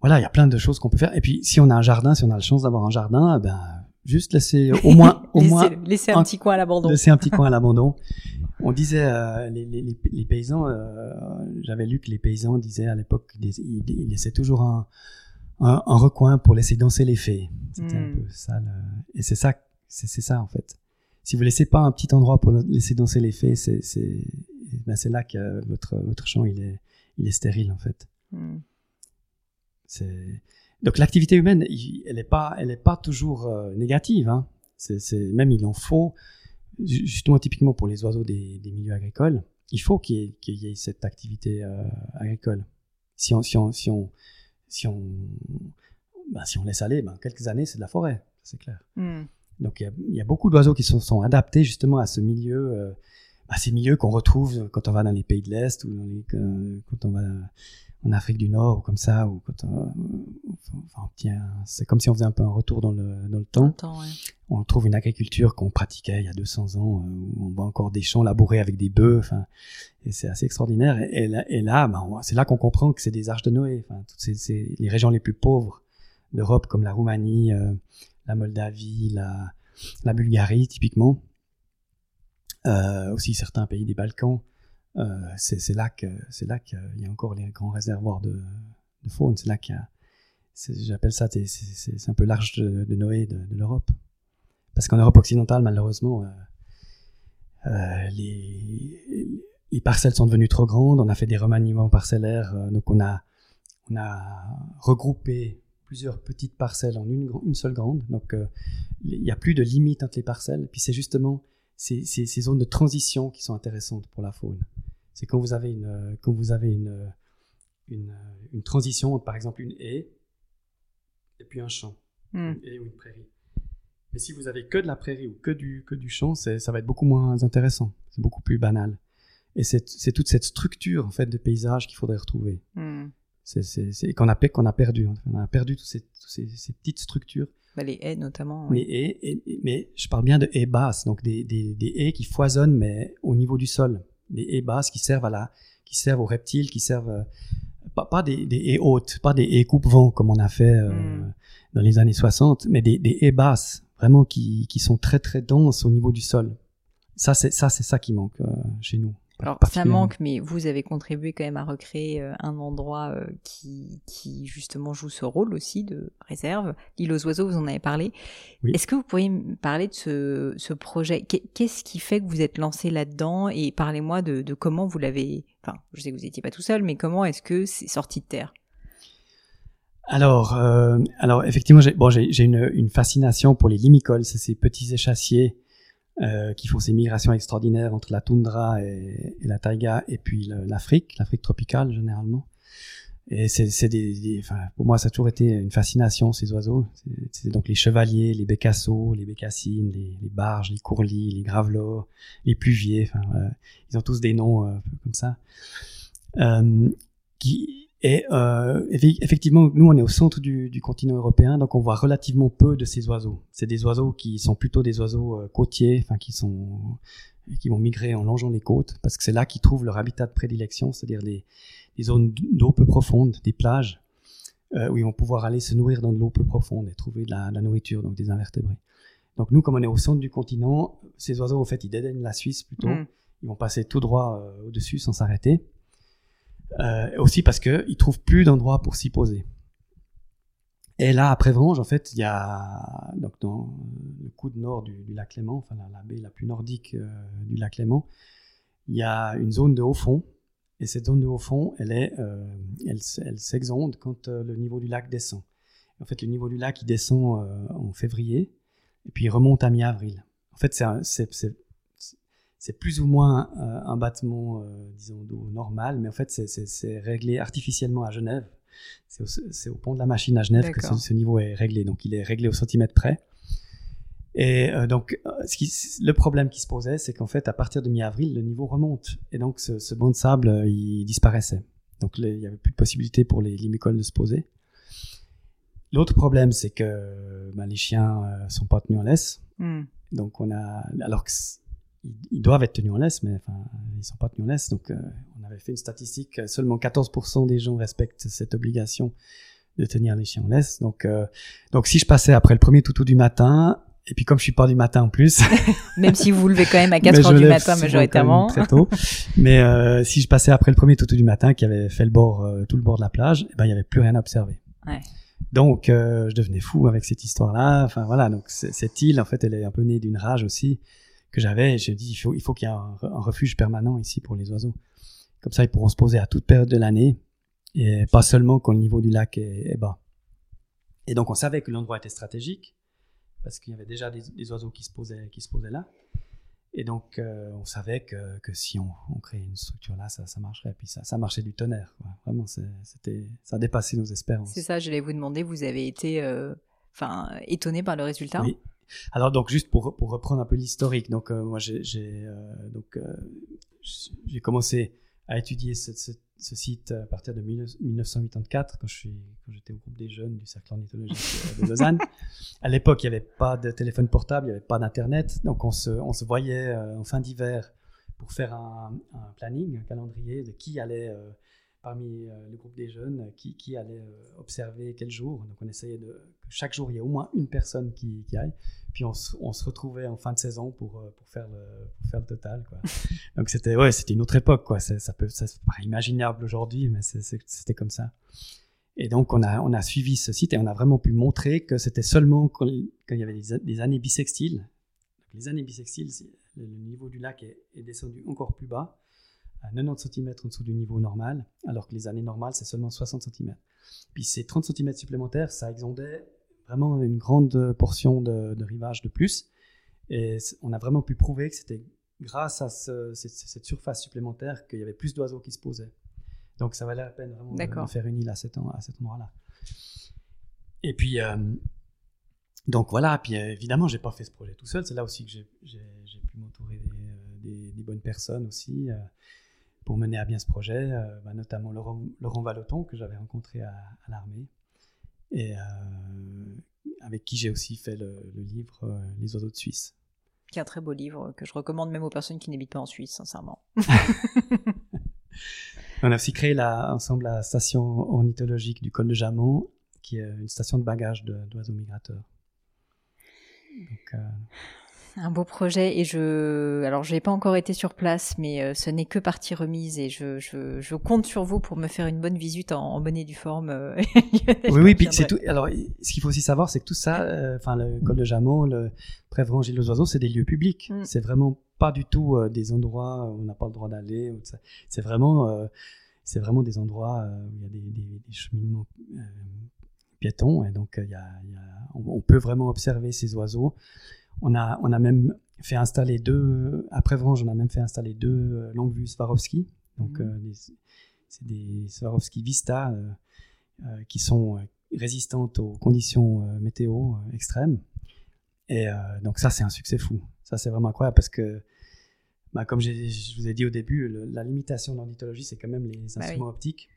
voilà, il y a plein de choses qu'on peut faire. Et puis si on a un jardin, si on a la chance d'avoir un jardin, ben juste laisser au moins au laissez, moins laissez un un- petit coin à l'abandon. laisser un petit coin à l'abandon. On disait, euh, les, les, les- paysans, euh, j'avais lu que les paysans disaient à l'époque qu'ils ils, ils laissaient toujours un, un, un recoin pour laisser danser les fées. C'était un Mm. peu ça. le- Et c'est ça, c'est ça en fait. Si vous laissez pas un petit endroit pour laisser danser les fées, c'est c'est ben c'est là que votre votre champ il est il est stérile en fait. Hmm. C'est donc l'activité humaine, elle est pas, elle est pas toujours euh, négative. Hein. C'est, c'est même il en faut ju- justement typiquement pour les oiseaux des, des milieux agricoles, il faut qu'il y ait, qu'il y ait cette activité euh, agricole. Si on, si on, si on, si on, ben, si on laisse aller, ben, quelques années c'est de la forêt, c'est clair. Hmm. Donc il y a, il y a beaucoup d'oiseaux qui sont, sont adaptés justement à ce milieu, euh, à ces milieux qu'on retrouve quand on va dans les pays de l'Est ou dans les, euh, quand on va en Afrique du Nord ou comme ça, ou quand on, enfin, c'est comme si on faisait un peu un retour dans le, dans le temps. Ouais. On trouve une agriculture qu'on pratiquait il y a 200 ans, euh, où on voit encore des champs labourés avec des bœufs, enfin, et c'est assez extraordinaire. Et, et là, ben, c'est là qu'on comprend que c'est des arches de Noé. Enfin, toutes ces, ces- les régions les plus pauvres d'Europe, comme la Roumanie, euh, la Moldavie, la, la Bulgarie, typiquement, euh, aussi certains pays des Balkans, euh, c'est c'est là qu'il y a encore les grands réservoirs de, faune. C'est là qu'il y a, j'appelle ça, c'est- un peu l'arche de, Noé de, l'Europe. Parce qu'en Europe occidentale, malheureusement, euh, euh, les, les parcelles sont devenues trop grandes. On a fait des remaniements parcellaires, euh, donc on a on a regroupé plusieurs petites parcelles en une, une seule grande. Donc euh, il n'y a plus de limite entre les parcelles. Puis c'est justement ces, ces, ces zones de transition qui sont intéressantes pour la faune. C'est quand vous avez une, euh, quand vous avez une, euh, une, euh, une transition entre par exemple une haie et puis un champ, Hmm. une haie ou une prairie. Mais si vous avez que de la prairie ou que du, que du champ, ça va être beaucoup moins intéressant. C'est beaucoup plus banal. Et c'est toute cette structure en fait de paysage qu'il faudrait retrouver. Hmm. C'est qu'on a, pe- qu'on a perdu. On a perdu toutes ces, toutes ces, ces petites structures. Bah, les haies notamment. Les ouais. haies, et- et- mais je parle bien de haies basses, donc des, des, des haies qui foisonnent, mais au niveau du sol. Des haies basses qui servent à la, qui servent aux reptiles, qui servent euh, pas, pas des, des haies hautes, pas des haies coupe-vent comme on a fait euh, Mm. dans les années 60, mais des, des haies basses, vraiment qui, qui sont très très denses au niveau du sol. Ça, c'est ça, c'est ça qui manque euh, chez nous. Alors ça manque, mais vous avez contribué quand même à recréer euh, un endroit euh, qui, qui justement joue ce rôle aussi de réserve. L'île aux oiseaux, vous en avez parlé. Oui. Est-ce que vous pourriez me parler de ce, ce projet? Qu'est- Qu'est-ce qui fait que vous êtes lancé là-dedans? Et parlez-moi de, de comment vous l'avez... Enfin, je sais que vous n'étiez pas tout seul, mais comment est-ce que c'est sorti de terre? Alors, euh, alors effectivement, j'ai bon, j'ai j'ai une, une fascination pour les limicoles, c'est ces petits échassiers euh, qui font ces migrations extraordinaires entre la toundra et, la taïga, et puis l'Afrique, l'Afrique tropicale généralement. Et c'est des, des- enfin, pour moi, ça a toujours été une fascination ces oiseaux. C'est- donc les chevaliers, les bécassos, les bécassines, les, barges, les courlis, les gravelots, les pluviers. Enfin, ils ont tous des noms euh, comme ça. qui est effectivement, nous on est au centre du, du, continent européen, donc on voit relativement peu de ces oiseaux. C'est des oiseaux qui sont plutôt des oiseaux côtiers, enfin qui sont qui vont migrer en longeant les côtes, parce que c'est là qu'ils trouvent leur habitat de prédilection, c'est-à-dire les, les zones d'eau peu profonde, des plages, euh, où ils vont pouvoir aller se nourrir dans de l'eau peu profonde et trouver de la, nourriture, donc des invertébrés. Donc nous, comme on est au centre du continent, ces oiseaux, en fait, ils dédaignent la Suisse plutôt. Mm. Ils vont passer tout droit euh, au-dessus sans s'arrêter. Euh, aussi parce qu'ils trouvent plus d'endroit pour s'y poser. Et là, après Vrange, en fait, il y a donc dans le coude nord du, lac Léman, enfin la, baie la plus nordique euh, du lac Léman, il y a une zone de haut fond et cette zone de haut fond, elle, euh, elle, elle s'exonde quand euh, le niveau du lac descend. En fait, le niveau du lac, il descend euh, en février, et puis remonte à mi-avril. En fait, c'est plus ou moins un battement, disons, d'eau normal, mais en fait, c'est réglé artificiellement à Genève. C'est au, pont de la machine à Genève que ce, ce, niveau est réglé. Donc, il est réglé au centimètre près. Et euh, donc, euh, ce qui, le problème qui se posait, c'est qu'en fait, à partir de mi-avril, le niveau remonte. Et donc, ce, ce banc de sable, euh, il disparaissait. Donc, il n'y avait plus de possibilité pour les limicoles de se poser. L'autre problème, c'est que ben, les chiens euh, sont pas tenus en laisse. Hmm. Donc, on a, alors qu'ils doivent être tenus en laisse, mais enfin, ils sont pas tenus en laisse. Donc, on avait fait une statistique, seulement 14% des gens respectent cette obligation de tenir les chiens en laisse. Donc, donc si je passais après le premier toutou du matin, et puis comme je suis pas du matin en plus. même si vous vous levez quand même à 4 heures du matin majoritairement. Très tôt. Mais euh, si je passais après le premier toutou du matin qui avait fait le bord, euh, tout le bord de la plage, eh ben il y avait plus rien à observer. Ouais. Donc euh, je devenais fou avec cette histoire-là. Enfin voilà, donc cette île en fait elle est un peu née d'une rage aussi que j'avais. Je dis il faut il faut qu'il y ait un, refuge permanent ici pour les oiseaux. Comme ça ils pourront se poser à toute période de l'année et pas seulement quand le niveau du lac est, est bas. Et donc on savait que l'endroit était stratégique parce qu'il y avait déjà des, oiseaux qui se posaient, qui se posaient là. Et donc, euh, on savait que, que si on, on, créait une structure là, ça, ça marcherait. Et puis ça, ça marchait du tonnerre. Vraiment, c'était, ça a dépassé nos espérances. C'est ça, je j'allais vous demander, vous avez été euh, enfin, étonné par le résultat? Oui. Alors, donc, juste pour, pour reprendre un peu l'historique, donc, euh, moi, j'ai, donc, j'ai commencé à étudier ce, site à partir de 1984, quand j'étais au groupe des jeunes du cercle ornithologique de Lausanne. à l'époque, il n'y avait pas de téléphone portable, il n'y avait pas d'internet, donc on se, on se voyait euh, en fin d'hiver pour faire un, planning, un calendrier de qui allait euh, parmi euh, le groupe des jeunes, qui, qui allait observer quel jour. Donc on essayait de que chaque jour il y ait au moins une personne qui, qui aille. Puis on, on, se retrouvait en fin de saison pour, euh, pour, faire, le, pour faire le total. Quoi. Donc c'était ouais, c'était une autre époque. Quoi. Ça, peut, ça paraît imaginable aujourd'hui, mais c'était comme ça. Et donc on a, on a suivi ce site et on a vraiment pu montrer que c'était seulement quand, il y avait des, années bissextiles. les années bissextiles, le niveau du lac est, est, descendu encore plus bas, à 90 cm en dessous du niveau normal, alors que les années normales, c'est seulement 60 cm. Puis ces 30 cm supplémentaires, ça exondait vraiment une grande portion de, rivage de plus. Et on a vraiment pu prouver que c'était grâce à cette, surface supplémentaire qu'il y avait plus d'oiseaux qui se posaient. Donc ça valait la peine vraiment de, faire une île à cet, à cet endroit-là. Et puis, euh, donc voilà, puis euh, évidemment, j'ai pas fait ce projet tout seul. C'est là aussi que j'ai pu m'entourer des, euh, bonnes personnes aussi pour mener à bien ce projet, bah, notamment Laurent, Laurent Valoton que j'avais rencontré à l'armée et euh, avec qui j'ai aussi fait le, livre euh, Les oiseaux de Suisse. Qui est un très beau livre que je recommande même aux personnes qui n'habitent pas en Suisse, sincèrement. On a aussi créé la, ensemble la station ornithologique du col de Jamon, qui est une station de bagage d'oiseaux migrateurs. Donc, euh, un beau projet et je alors j'ai pas encore été sur place mais euh, ce n'est que partie remise et je, je, je, compte sur vous pour me faire une bonne visite en, bonne et due forme euh, oui oui puis c'est tout alors ce qu'il faut aussi savoir c'est que tout ça euh, enfin le col de Jamon le Prévrange et les oiseaux c'est des lieux publics. Mm. c'est vraiment pas du tout des endroits où on n'a pas le droit d'aller c'est vraiment c'est vraiment des endroits où il y a des, des, des cheminements piétons et donc il y a, y a on, peut vraiment observer ces oiseaux on a, on a même fait installer deux, après Vrange, on a même fait installer deux euh, longues vues Swarovski. Donc, mhm. euh, c'est des Swarovski Vista euh, qui sont résistantes aux conditions météo extrêmes. Et donc, ça, c'est un succès fou. Ça, c'est vraiment incroyable parce que bah, comme je vous ai dit au début, le- la limitation de l'ornithologie, c'est quand même les Bah instruments optiques.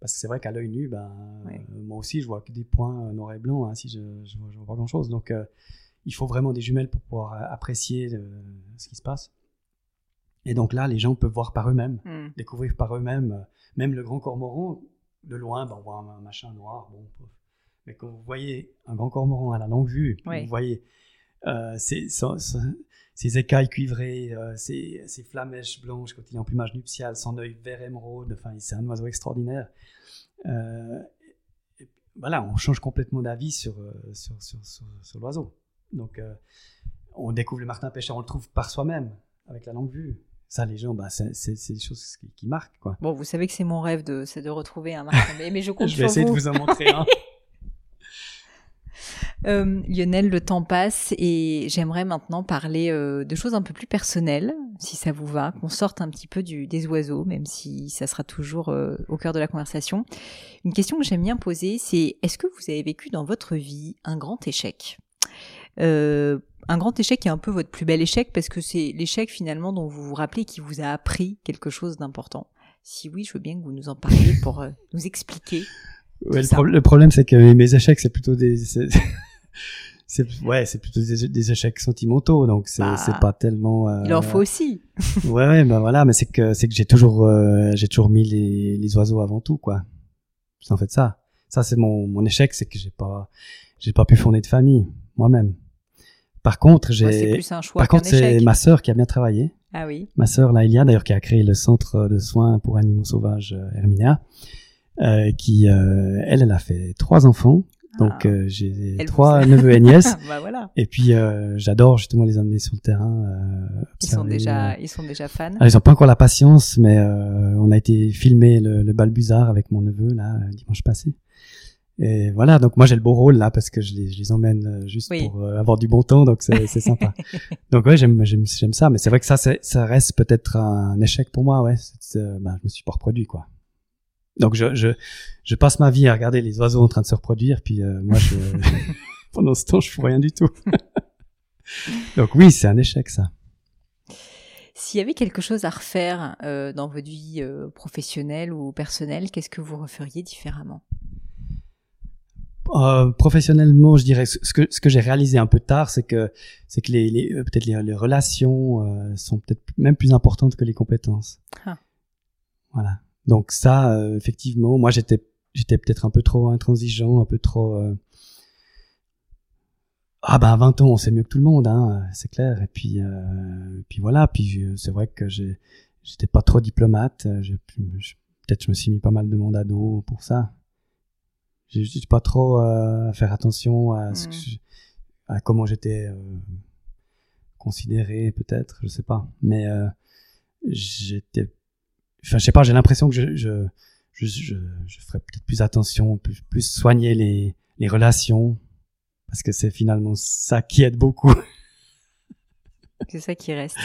Parce que c'est vrai qu'à l'œil nu, euh, moi aussi, je vois que des points noirs et blancs, hein, si je, je, vois, pas grand-chose. Donc, euh, il faut vraiment des jumelles pour pouvoir euh, apprécier euh, ce qui se passe. Et donc là, les gens peuvent voir par eux-mêmes, Hmm. découvrir par eux-mêmes. euh, Même le grand cormoran, de loin, ben, on voit un, machin noir. Bon, mais quand vous voyez un grand cormoran à la longue vue, vous voyez euh, ses, son- son- ses écailles cuivrées, euh, ses, ses flamèches blanches quand il est en plumage nuptial, son œil vert émeraude, enfin, c'est un oiseau extraordinaire. Euh, et- voilà, on change complètement d'avis sur, sur, sur, sur l'oiseau. Donc, euh, on découvre le martin pêcheur, on le trouve par soi-même, avec la longue vue. Ça, les gens, bah, c'est des choses qui, qui marquent. Quoi. Bon, vous savez que c'est mon rêve, de, c'est de retrouver un martin, mais, mais je compte Je vais sur essayer vous. de vous en montrer un. Euh, Lionel, le temps passe et j'aimerais maintenant parler euh, de choses un peu plus personnelles, si ça vous va, qu'on sorte un petit peu du, des oiseaux, même si ça sera toujours euh, au cœur de la conversation. Une question que j'aime bien poser, c'est est-ce que vous avez vécu dans votre vie un grand échec? Euh, Un grand échec qui est un peu votre plus bel échec parce que c'est l'échec finalement dont vous vous rappelez qui vous a appris quelque chose d'important. Si oui, je veux bien que vous nous en parliez pour euh, nous expliquer. Ouais, le, ça. pro- le problème, c'est que mes échecs, c'est plutôt des, c'est, ouais, c'est plutôt des, des échecs sentimentaux, donc c'est, Bah, pas tellement. euh, Il en faut aussi. Ouais, ouais, ben voilà, mais c'est que c'est que j'ai toujours, euh, j'ai toujours mis les, les oiseaux avant tout, quoi. C'est en fait ça. Ça, c'est mon, mon échec, c'est que j'ai pas, j'ai pas pu fonder de famille moi-même. Par contre, j'ai. Moi, c'est plus un choix Par contre, c'est ma sœur qui a bien travaillé. Ah oui. Ma sœur, là, Elia, d'ailleurs, qui a créé le centre de soins pour animaux sauvages euh, Herminia, euh, qui, euh, elle, elle a fait trois enfants. Donc, Ah. euh, j'ai trois neveux et nièces. bah voilà. et puis, j'adore justement les emmener sur le terrain. Ils sont déjà, ils sont déjà fans. ah, ils ont pas encore la patience, mais on a été filmer le, le bal Busard avec mon neveu là dimanche passé. Et voilà, donc moi j'ai le beau rôle là parce que je les, je les emmène euh, juste Oui. pour euh, avoir du bon temps, donc c'est sympa. donc ouais, j'aime ça, mais c'est vrai que ça ça reste peut-être un échec pour moi, ouais. C'est- ben, je me suis pas reproduit quoi. Donc je, je je passe ma vie à regarder les oiseaux en train de se reproduire, puis euh, moi je pendant ce temps je fais rien du tout. donc oui, c'est un échec ça. S'il y avait quelque chose à refaire euh, dans votre vie euh, professionnelle ou personnelle, qu'est-ce que vous referiez différemment? Euh, professionnellement, je dirais ce que ce que j'ai réalisé un peu tard, c'est que c'est que les, les euh, peut-être les, les relations euh, sont peut-être même plus importantes que les compétences. Ah. Voilà. Donc ça, euh, effectivement, moi j'étais j'étais peut-être un peu trop intransigeant, un peu trop. euh, Ah ben à 20 ans, on sait mieux que tout le monde, hein, c'est clair. Et puis euh, puis voilà. Puis c'est vrai que j'ai j'étais pas trop diplomate. Peut-être je me suis mis pas mal de monde à dos pour ça. J'ai juste pas trop euh, à faire attention à, ce que je- à comment j'étais euh, considéré, peut-être, je sais pas. Mais euh, j'étais, enfin, je sais pas. J'ai l'impression que je, je, je, je, je ferais peut-être plus attention, plus, plus soigner les, les relations, parce que c'est finalement ça qui aide beaucoup. C'est ça qui reste.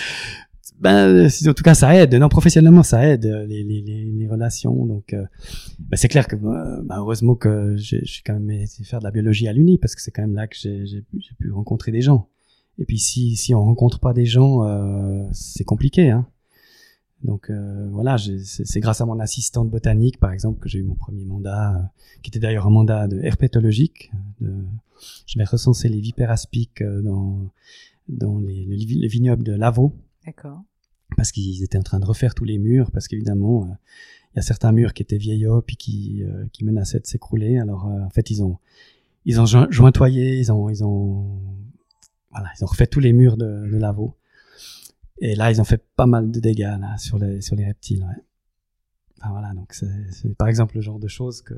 Ben, euh, en tout cas, ça aide. Non, professionnellement, ça aide euh, les, les, les, relations. Donc, euh, ben, c'est clair que, ben, heureusement que j'ai quand même été faire de la biologie à l'Uni parce que c'est quand même là que j'ai j'ai pu, rencontrer des gens. Et puis, si si on rencontre pas des gens, euh, c'est compliqué, hein. Donc euh, voilà, c'est grâce à mon assistante botanique, par exemple, que j'ai eu mon premier mandat, qui était d'ailleurs un mandat de herpétologique. De, je vais recenser les vipères aspics dans dans les, le vignoble de Lavaux D'accord. Parce qu'ils étaient en train de refaire tous les murs, parce qu'évidemment, euh, il y a certains murs qui étaient vieillots puis qui, euh, qui menaçaient de s'écrouler. Alors, euh, en fait, ils ont, ils ont joint- jointoyé, ils ont, ils ont, voilà, ils ont refait tous les murs de, de Lavaux. Et là, ils ont fait pas mal de dégâts là, sur les, sur les reptiles. Ouais. Enfin, voilà, donc c'est par exemple le genre de choses que,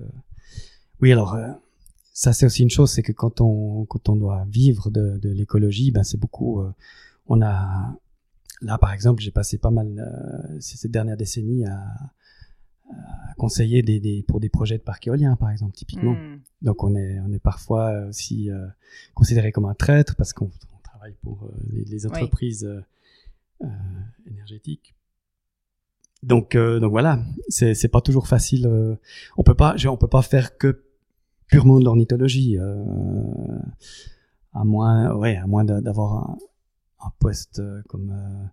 oui, alors. euh, ça c'est aussi une chose, c'est que quand on quand on doit vivre de, de l'écologie, ben c'est beaucoup. euh, on a Là, par exemple, j'ai passé pas mal euh, ces dernières décennies à, à conseiller des, des, pour des projets de parcs éoliens, par exemple, typiquement. Hmm. Donc, on est, on est parfois aussi euh, considéré comme un traître parce qu'on on travaille pour euh, les, les entreprises euh, énergétiques. Donc, donc voilà, c'est pas toujours facile. on peut pas, je- on peut pas faire que purement de l'ornithologie, à moins, ouais, à moins d'a- d'avoir un, un poste euh, comme euh,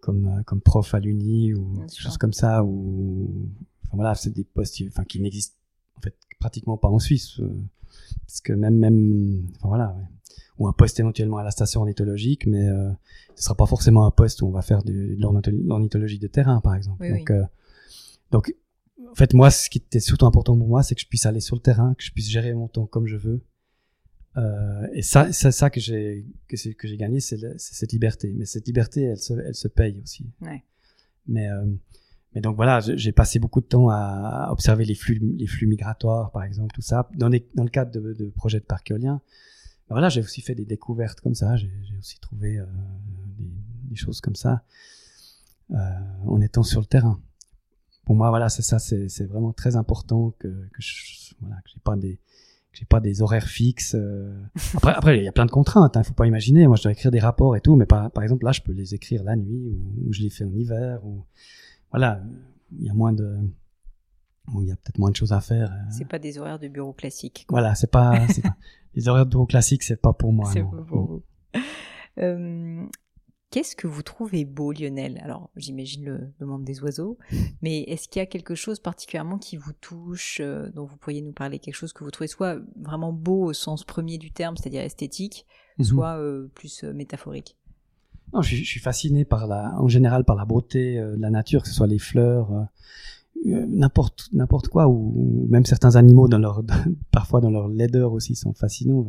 comme comme prof à l'uni ou des choses comme ça ou enfin voilà c'est des postes enfin qui n'existent en fait pratiquement pas en Suisse parce que même même enfin voilà ou un poste éventuellement à la station ornithologique, mais euh, ce sera pas forcément un poste où on va faire de, l'ornithologie de terrain, par exemple. donc, euh, donc, en fait, moi, ce qui était surtout important pour moi, c'est que je puisse aller sur le terrain, que je puisse gérer mon temps comme je veux. Euh, et ça, c'est ça que j'ai que, que j'ai gagné, c'est cette liberté. Mais cette liberté, elle se, elle se paye aussi. Ouais. Mais euh, mais donc voilà, j'ai passé beaucoup de temps à observer les flux, les flux migratoires, par exemple, tout ça, dans, dans le cadre de, de projets de parc éolien voilà, j'ai aussi fait des découvertes comme ça. J'ai aussi trouvé euh, des, des, choses comme ça en étant sur le terrain. Pour moi, voilà, c'est ça, c'est vraiment très important que, que je, voilà, que j'ai pas des j'ai pas des horaires fixes. Euh. Après, après, il y a plein de contraintes. Il hein, faut pas imaginer. Moi, je dois écrire des rapports et tout, mais par, par exemple, là, je peux les écrire la nuit ou, je les fais en hiver. Ou voilà, il y a moins de il y a peut-être moins de choses à faire. Euh. C'est pas des horaires de bureau classiques. Voilà, c'est pas, pas, les horaires de bureau classiques, c'est pas pour moi. C'est pas pour vous. Euh, Qu'est-ce que vous trouvez beau, Lionel? Alors, j'imagine le, monde des oiseaux, mais est-ce qu'il y a quelque chose particulièrement qui vous touche, euh, dont vous pourriez nous parler, quelque chose que vous trouvez soit vraiment beau au sens premier du terme, c'est-à-dire esthétique, mhm. soit euh, plus euh, métaphorique? Non, je, je, suis fasciné par la, en général par la beauté de la nature, que ce soit les fleurs, n'importe n'importe quoi ou même certains animaux dans leur parfois dans leur laideur aussi sont fascinants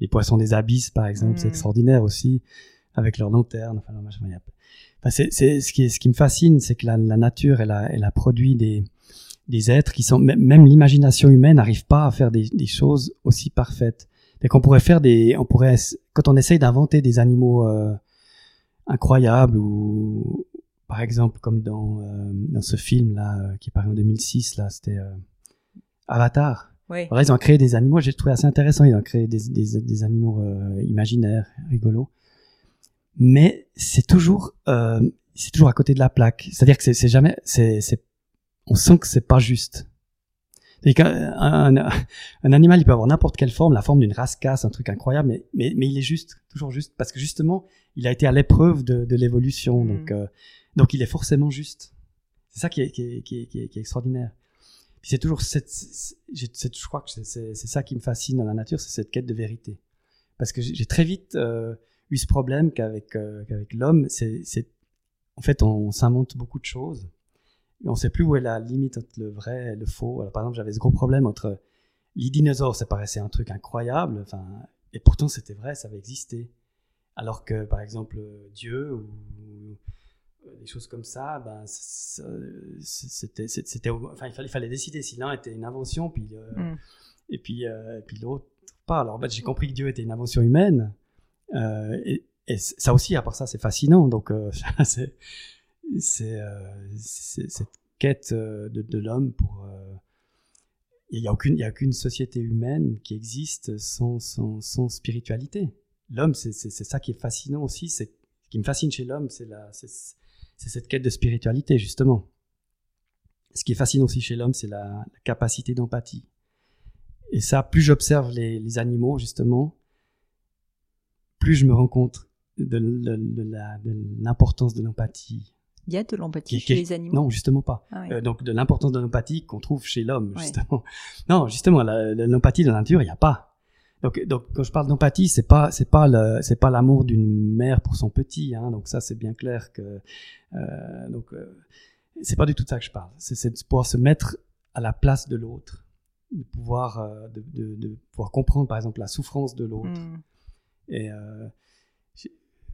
les poissons des abysses par exemple c'est mm. extraordinaire aussi avec leur lanterne enfin, enfin c'est ce qui ce qui me fascine c'est que la, la, nature elle a elle a produit des des êtres qui sont même l'imagination humaine n'arrive pas à faire des, des choses aussi parfaites et qu'on pourrait faire des on pourrait quand on essaye d'inventer des animaux euh, incroyables ou par exemple, comme dans, euh, dans ce film là euh, qui est paru en 2006, là, c'était euh, Avatar. Oui. Alors, ils ont créé des animaux, j'ai trouvé assez intéressant. Ils ont créé des, des, des animaux imaginaires, rigolos. Mais c'est toujours, c'est toujours à côté de la plaque. C'est-à-dire que c'est jamais, c'est, c'est, on sent que c'est pas juste. Un, un, un, animal, il peut avoir n'importe quelle forme, la forme d'une rascasse, un truc incroyable, mais, mais, mais, il est juste, toujours juste, parce que justement, il a été à l'épreuve de, de l'évolution. Mm. Donc, donc il est forcément juste. C'est ça qui est, qui est, qui est, qui est, extraordinaire. Puis c'est toujours cette, je crois que c'est ça qui me fascine dans la nature, c'est cette quête de vérité. Parce que j'ai très vite euh, eu ce problème qu'avec euh, qu'avec l'homme, c'est en fait on, s'invente beaucoup de choses et on sait plus où est la limite entre le vrai et le faux. Alors par exemple, j'avais ce gros problème entre les dinosaures, ça paraissait un truc incroyable, enfin et pourtant c'était vrai, ça avait existé. Alors que par exemple Dieu ou des choses comme ça, ben, c'était, c'était, enfin, il fallait, fallait décider si l'un était une invention, puis, euh, mm. et puis, euh, puis l'autre pas. Alors, ben, j'ai compris que Dieu était une invention humaine, euh, et, ça aussi, à part ça, c'est fascinant. Donc, c'est, c'est, cette quête de, l'homme pour. il n'y a aucune, société humaine qui existe sans, spiritualité. L'homme, c'est, ça qui est fascinant aussi. Ce qui me fascine chez l'homme, c'est cette quête de spiritualité, justement. Ce qui est fascinant aussi chez l'homme, c'est la, capacité d'empathie. Et ça, plus j'observe les, animaux, justement, plus je me rends compte de, l'importance de l'empathie. Il y a de l'empathie chez les animaux Non, justement pas. Ah euh, donc de l'importance de l'empathie qu'on trouve chez l'homme, justement. Non, justement, l'empathie de la nature, il n'y a pas. Donc, donc quand je parle d'empathie, c'est pas c'est pas le, c'est pas l'amour d'une mère pour son petit. Hein, donc ça c'est bien clair que euh, donc euh, c'est pas du tout de ça que je parle. C'est de pouvoir se mettre à la place de l'autre, de pouvoir euh, de, de, de, pouvoir comprendre par exemple la souffrance de l'autre. Mm. Et euh,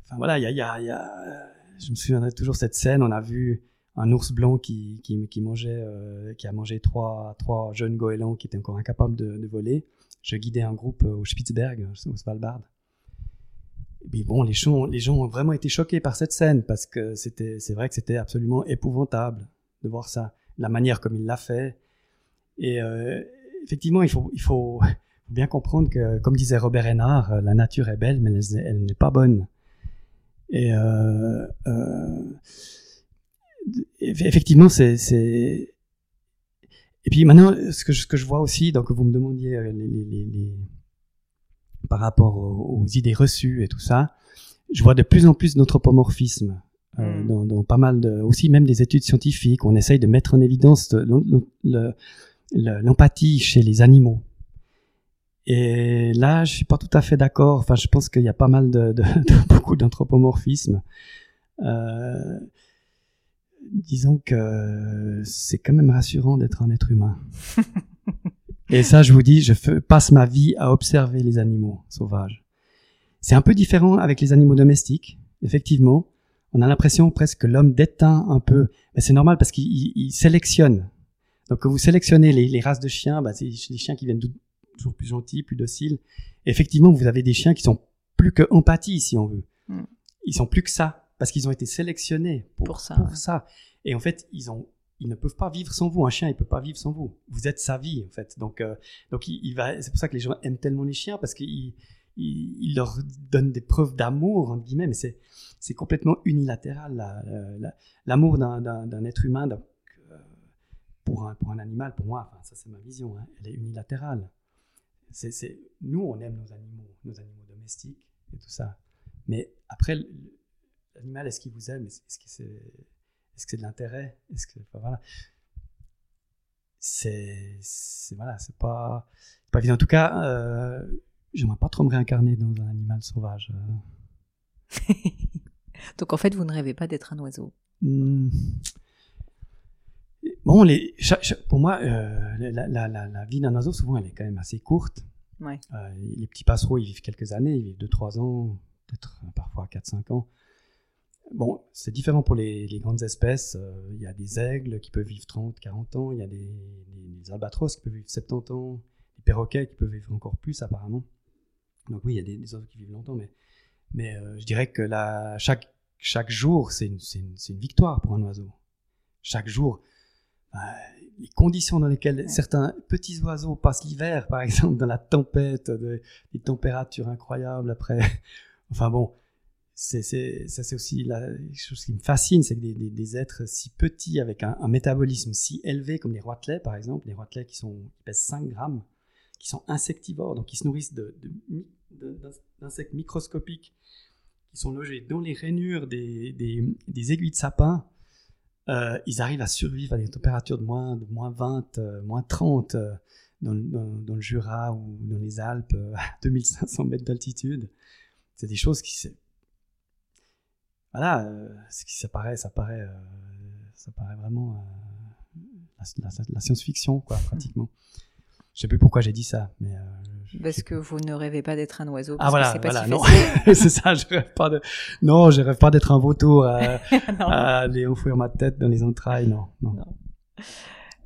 enfin voilà, il y a, y, y a je me souviendrai toujours cette scène. On a vu un ours blanc qui qui, mangeait euh, qui a mangé trois trois jeunes goélands qui étaient encore incapables de, voler je guidais un groupe au Spitzberg, au Svalbard. Puis bon, les gens, les gens ont vraiment été choqués par cette scène parce que c'était, c'est vrai que c'était absolument épouvantable de voir ça, la manière comme il l'a fait. Et euh, effectivement, il faut, il faut bien comprendre que, comme disait Robert Renard, la nature est belle, mais elle, n'est pas bonne. Et euh, euh, effectivement, c'est, et puis maintenant, ce que je, ce que je vois aussi, donc vous me demandiez euh, les, les, les, par rapport aux, idées reçues et tout ça, je vois de plus en plus d'anthropomorphisme euh, Mm. dans, dans pas mal de, aussi même des études scientifiques. On essaye de mettre en évidence le- le- le- le- l'empathie chez les animaux. Et là, je suis pas tout à fait d'accord. Enfin, je pense qu'il y a pas mal de, de, de- beaucoup d'anthropomorphisme. Euh, disons que c'est quand même rassurant d'être un être humain. Et ça, je vous dis, je passe ma vie à observer les animaux sauvages. C'est un peu différent avec les animaux domestiques. Effectivement, on a l'impression presque que l'homme déteint un peu. Mais c'est normal parce qu'il il- il sélectionne. Donc, quand vous sélectionnez les, les races de chiens, bah, c'est des chiens qui viennent toujours plus gentils, plus dociles. Effectivement, vous avez des chiens qui sont plus que empathie, si on veut. Mm. Ils sont plus que ça parce qu'ils ont été sélectionnés pour, Pour ça, pour ouais. ça. Et en fait, ils ont, ils ne peuvent pas vivre sans vous. Un chien, il peut pas vivre sans vous. Vous êtes sa vie, en fait. Donc, euh, donc il, il va. C'est pour ça que les gens aiment tellement les chiens parce qu'ils il, il leur donnent des preuves d'amour entre guillemets. Mais c'est c'est complètement unilatéral. la- la- L'amour d'un- être humain donc, euh, pour un pour un animal, pour moi, enfin, ça c'est ma vision. hein, elle est unilatérale. C'est c'est nous, on aime nos animaux, nos animaux domestiques et tout ça. Mais après, l'animal, est-ce qu'il vous aime? Est-ce que c'est est-ce que c'est de l'intérêt? Est-ce que enfin, voilà C'est c'est voilà, c'est pas pas évident. En tout cas, euh, j'aimerais pas trop me réincarner dans un animal sauvage. euh. Donc en fait, vous ne rêvez pas d'être un oiseau? Hmm. Bon, les, pour moi, euh, la, la- la- la vie d'un oiseau, souvent, elle est quand même assez courte. Ouais. Euh, les petits passereaux, ils vivent quelques années, ils vivent 2-3 ans, peut-être euh, parfois 4-5 ans. Bon, c'est différent pour les, les grandes espèces. Euh, Il y a des aigles qui peuvent vivre 30, 40 ans, il y a des, des- albatros qui peuvent vivre 70 ans, des perroquets qui peuvent vivre encore plus, apparemment. Donc oui, il y a des, des oiseaux qui vivent longtemps, mais, mais je dirais que la, chaque, chaque jour, c'est une, une- victoire pour un oiseau. Chaque jour, les conditions dans lesquelles Ouais. certains petits oiseaux passent l'hiver, par exemple, dans la tempête, de- des températures incroyables après. enfin bon, c'est, ça c'est aussi la chose qui me fascine, c'est que des, des- des êtres si petits avec un, un métabolisme si élevé comme les roitelets, par exemple, les roitelets qui, sont, qui pèsent 5 grammes, qui sont insectivores, donc qui se nourrissent de, d'insectes microscopiques qui sont logés dans les rainures des, des aiguilles de sapin, euh, ils arrivent à survivre à des températures de moins, de moins 20, euh, moins 30 euh, dans, le- Jura ou dans les Alpes à 2500 mètres d'altitude. C'est des choses qui... Voilà, ça paraît, ça paraît, ça paraît vraiment la science-fiction, quoi, pratiquement. Je sais plus pourquoi j'ai dit ça, mais... euh, Parce que vous ne rêvez pas d'être un oiseau. ah parce que voilà, c'est pas voilà, si non, c'est ça, je rêve pas de, non, je rêve pas d'être un vautour à, Non. à aller enfouir ma tête dans les entrailles, non, non. Non.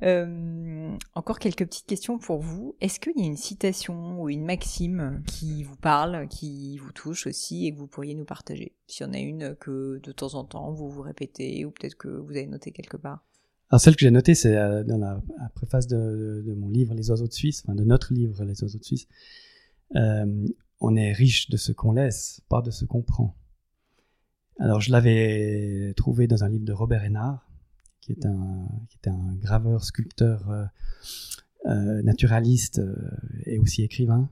Euh, encore quelques petites questions pour vous. Est-ce qu'il y a une citation ou une maxime qui vous parle, qui vous touche aussi et que vous pourriez nous partager? S'il y en a une que de temps en temps vous vous répétez ou peut-être que vous avez noté quelque part. Alors celle que j'ai notée, c'est euh, dans la, préface de, mon livre Les oiseaux de Suisse, enfin de notre livre Les oiseaux de Suisse. Euh, on est riche de ce qu'on laisse, pas de ce qu'on prend. Alors je l'avais trouvé dans un livre de Robert Hénard, qui est un, graveur, sculpteur, euh, naturaliste et aussi écrivain,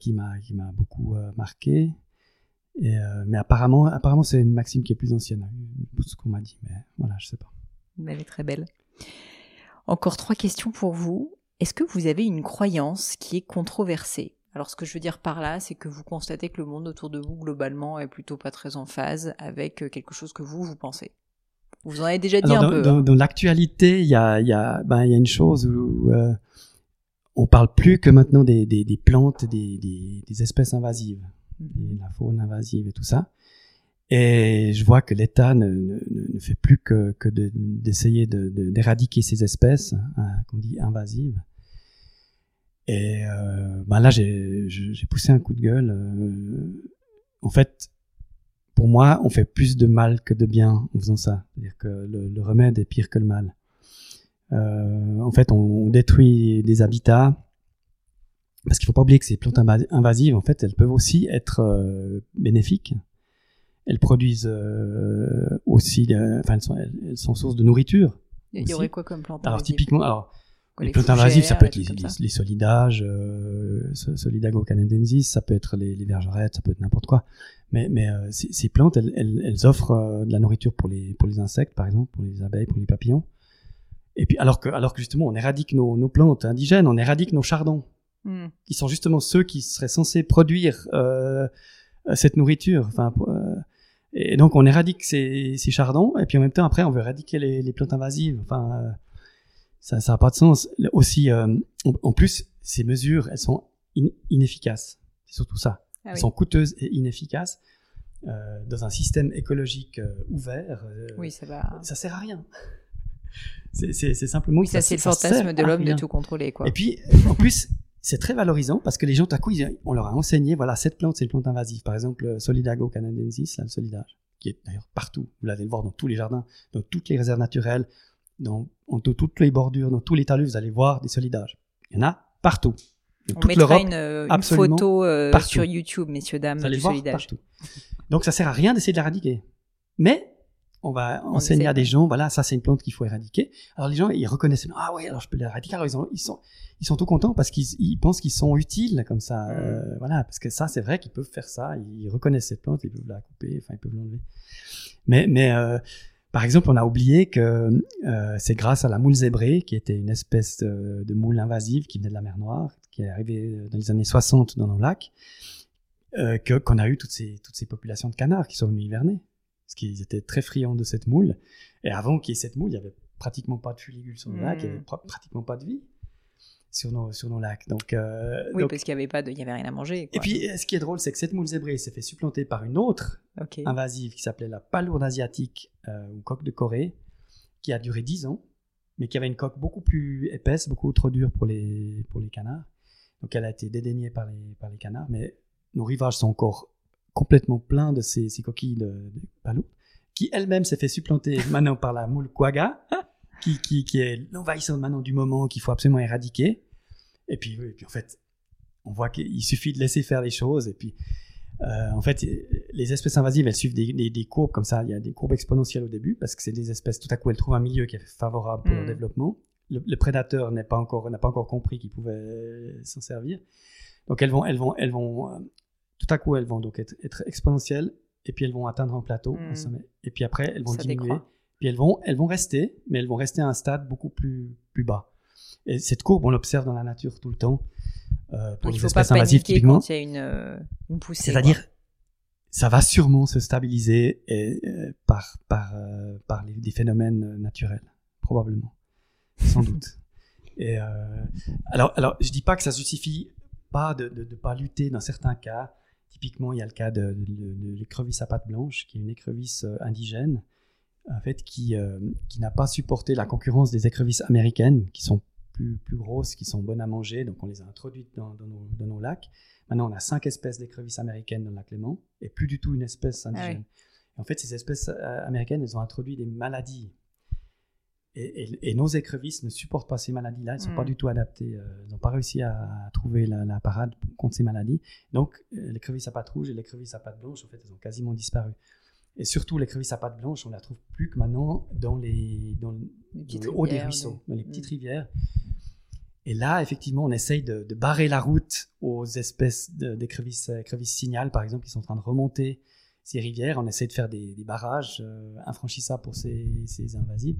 qui m'a beaucoup marqué. Mais apparemment, apparemment c'est une maxime qui est plus ancienne, ce qu'on m'a dit. Mais voilà, je sais pas. Elle est très belle. Encore trois questions pour vous. Est-ce que vous avez une croyance qui est controversée? Alors ce que je veux dire par là, c'est que vous constatez que le monde autour de vous globalement est plutôt pas très en phase avec euh, quelque chose que vous vous pensez. Vous en avez déjà dit Alors, un dans, peu. dans- hein. dans l'actualité, il y a, il y, a, ben, il y a une chose où euh, on parle plus que maintenant des, des, des plantes, des, espèces invasives, Mhm. et la faune invasive et tout ça. Et je vois que l'État ne, ne, ne fait plus que, que de- d'essayer de, de- d'éradiquer ces espèces hein, qu'on dit invasives. Et ben là, j'ai, poussé un coup de gueule. euh, en fait, pour moi, on fait plus de mal que de bien en faisant ça. C'est-à-dire que le, remède est pire que le mal. Euh, en fait, on, on détruit des habitats parce qu'il faut pas oublier que ces plantes inva- invasives, en fait, elles peuvent aussi être bénéfiques. Elles produisent euh, aussi, euh, enfin, elles sont, elles, sont source de nourriture. Il y aussi. aurait quoi comme plante Alors typiquement, alors Quoi, les plantes invasives, ça fougères, peut être les, ça. les, les solidages, euh, so- Solidago canadensis, ça peut être les, les bergerettes, ça peut être n'importe quoi. Mais, mais euh, ces, ces plantes, elles, elles, elles offrent euh, de la nourriture pour les, pour les insectes, par exemple, pour les abeilles, pour les papillons. Et puis, alors que, alors que justement, on éradique nos, nos plantes indigènes, on éradique nos chardons, Hmm. qui sont justement ceux qui seraient censés produire euh, euh, cette nourriture. Enfin, pour, euh, et donc, on éradique ces, ces chardons, et puis en même temps, après, on veut éradiquer les, les plantes invasives. Enfin, euh, ça n'a pas de sens. Aussi, euh, en, plus, ces mesures, elles sont in- inefficaces. C'est surtout ça. Ah elles sont coûteuses et inefficaces. Euh, dans un système écologique euh, ouvert, Oui, ça va. ça sert à rien. C'est- simplement Oui, que ça, c'est le fantasme de l'homme de tout contrôler, quoi. Et puis, en plus, c'est très valorisant parce que les gens, tout à coup, ils- on leur a enseigné, voilà, cette plante, c'est une plante invasive. Par exemple, euh, Solidago canadensis, là, le solidage, qui est d'ailleurs partout. Vous l'allez le voir dans tous les jardins, dans toutes les réserves naturelles, dans, toutes les bordures, dans tous les talus, vous allez voir des solidages. Il y en a partout. Dans On toute mettra une, euh, une photo euh, sur YouTube, messieurs, dames, vous allez du voir solidage. partout. Donc, ça sert à rien d'essayer de l'éradiquer. Mais, on va On enseigner essaie. à des gens, voilà, ça c'est une plante qu'il faut éradiquer. Alors les gens, ils reconnaissent, ah ouais, alors je peux l'éradiquer. Alors ils, ont- ils sont, ils sont tout contents parce qu'ils ils pensent qu'ils sont utiles comme ça. Euh, voilà, parce que ça c'est vrai qu'ils peuvent faire ça. Ils reconnaissent cette plante, ils peuvent la couper, enfin ils peuvent l'enlever. Mais, mais euh, par exemple, on a oublié que euh, c'est grâce à la moule zébrée, qui était une espèce de, de moule invasive qui venait de la mer Noire, qui est arrivée dans les années 60 dans nos lacs, que- qu'on a eu toutes ces, toutes ces populations de canards qui sont venus hiverner. Parce qu'ils étaient très friands de cette moule. Et avant qu'il y ait cette moule, il y avait pratiquement pas de fulicules sur nos Mm. lacs, il y avait pra- pratiquement pas de vie sur nos, sur nos lacs. Donc, euh, Oui, donc- parce qu'il n'y avait pas de, il y avait rien à manger. Et puis, euh, ce qui est drôle, c'est que cette moule zébrée s'est fait supplanter par une autre invasive qui s'appelait la palourde asiatique euh, ou coque de Corée, qui a duré 10 ans, mais qui avait une coque beaucoup plus épaisse, beaucoup trop dure pour les, pour les canards. Donc elle a été dédaignée par les, par les canards, mais nos rivages sont encore complètement pleins de ces, ces coquilles de, de qui elle-même s'est fait supplanter maintenant par la moule quagga, qui, qui, qui est l'envahissante maintenant du moment qu'il faut absolument éradiquer. Et puis, et puis en fait, on voit qu'il suffit de laisser faire les choses, et puis euh, en fait, les espèces invasives, elles suivent des, des- des courbes comme ça. Il y a des courbes exponentielles au début parce que c'est des espèces. Tout à coup, elles trouvent un milieu qui est favorable pour leur Mm. développement. Le, le prédateur n'est pas encore n'a pas encore compris qu'il pouvait s'en servir. Donc elles vont elles vont elles vont euh, tout à coup elles vont donc être, être exponentielles et puis elles vont atteindre un plateau, un Mm. sommet. Et puis après elles vont Ça diminuer. décroît. Puis elles vont elles vont rester, mais elles vont rester à un stade beaucoup plus plus bas. Et cette courbe, on l'observe dans la nature tout le temps. Euh, pour Donc, les espèces invasives typiquement. quand il y a une, euh, une poussée. C'est-à-dire, ça va sûrement se stabiliser et, euh, par, par, euh, par les, des phénomènes naturels, probablement, sans doute. Et euh, alors, alors, je dis pas que ça suffit pas de ne pas lutter dans certains cas. Typiquement, il y a le cas de, de- de l'écrevisse à pattes blanches, qui est une écrevisse euh, indigène, en fait, qui, euh, qui n'a pas supporté la concurrence des écrevisses américaines, qui sont plus, plus grosses, qui sont bonnes à manger. Donc, on les a introduites dans, dans nos, dans nos lacs. Maintenant, on a cinq espèces d'écrevisses américaines dans le lac Léman, et plus du tout une espèce indigène. Et en fait, ces espèces euh, américaines, elles ont introduit des maladies. Et, et- et nos écrevisses ne supportent pas ces maladies-là, elles ne sont Mm. pas du tout adaptées. euh, Elles n'ont pas réussi à, trouver la, la parade contre ces maladies. Donc, euh, l'écrevisse à pattes rouges et l'écrevisse à pattes blanches, en fait, elles ont quasiment disparu. Et surtout, l'écrevisse à pattes blanches, on la trouve plus que maintenant dans, les, dans, le- Les dans petites le haut des ruisseaux, dans les petites Mm. rivières. Et là, effectivement, on essaye de, de barrer la route aux espèces d'écrevisses écrevisses signal, par exemple, qui sont en train de remonter ces rivières. On essaie de faire des, des barrages euh, infranchissables pour ces, ces invasives.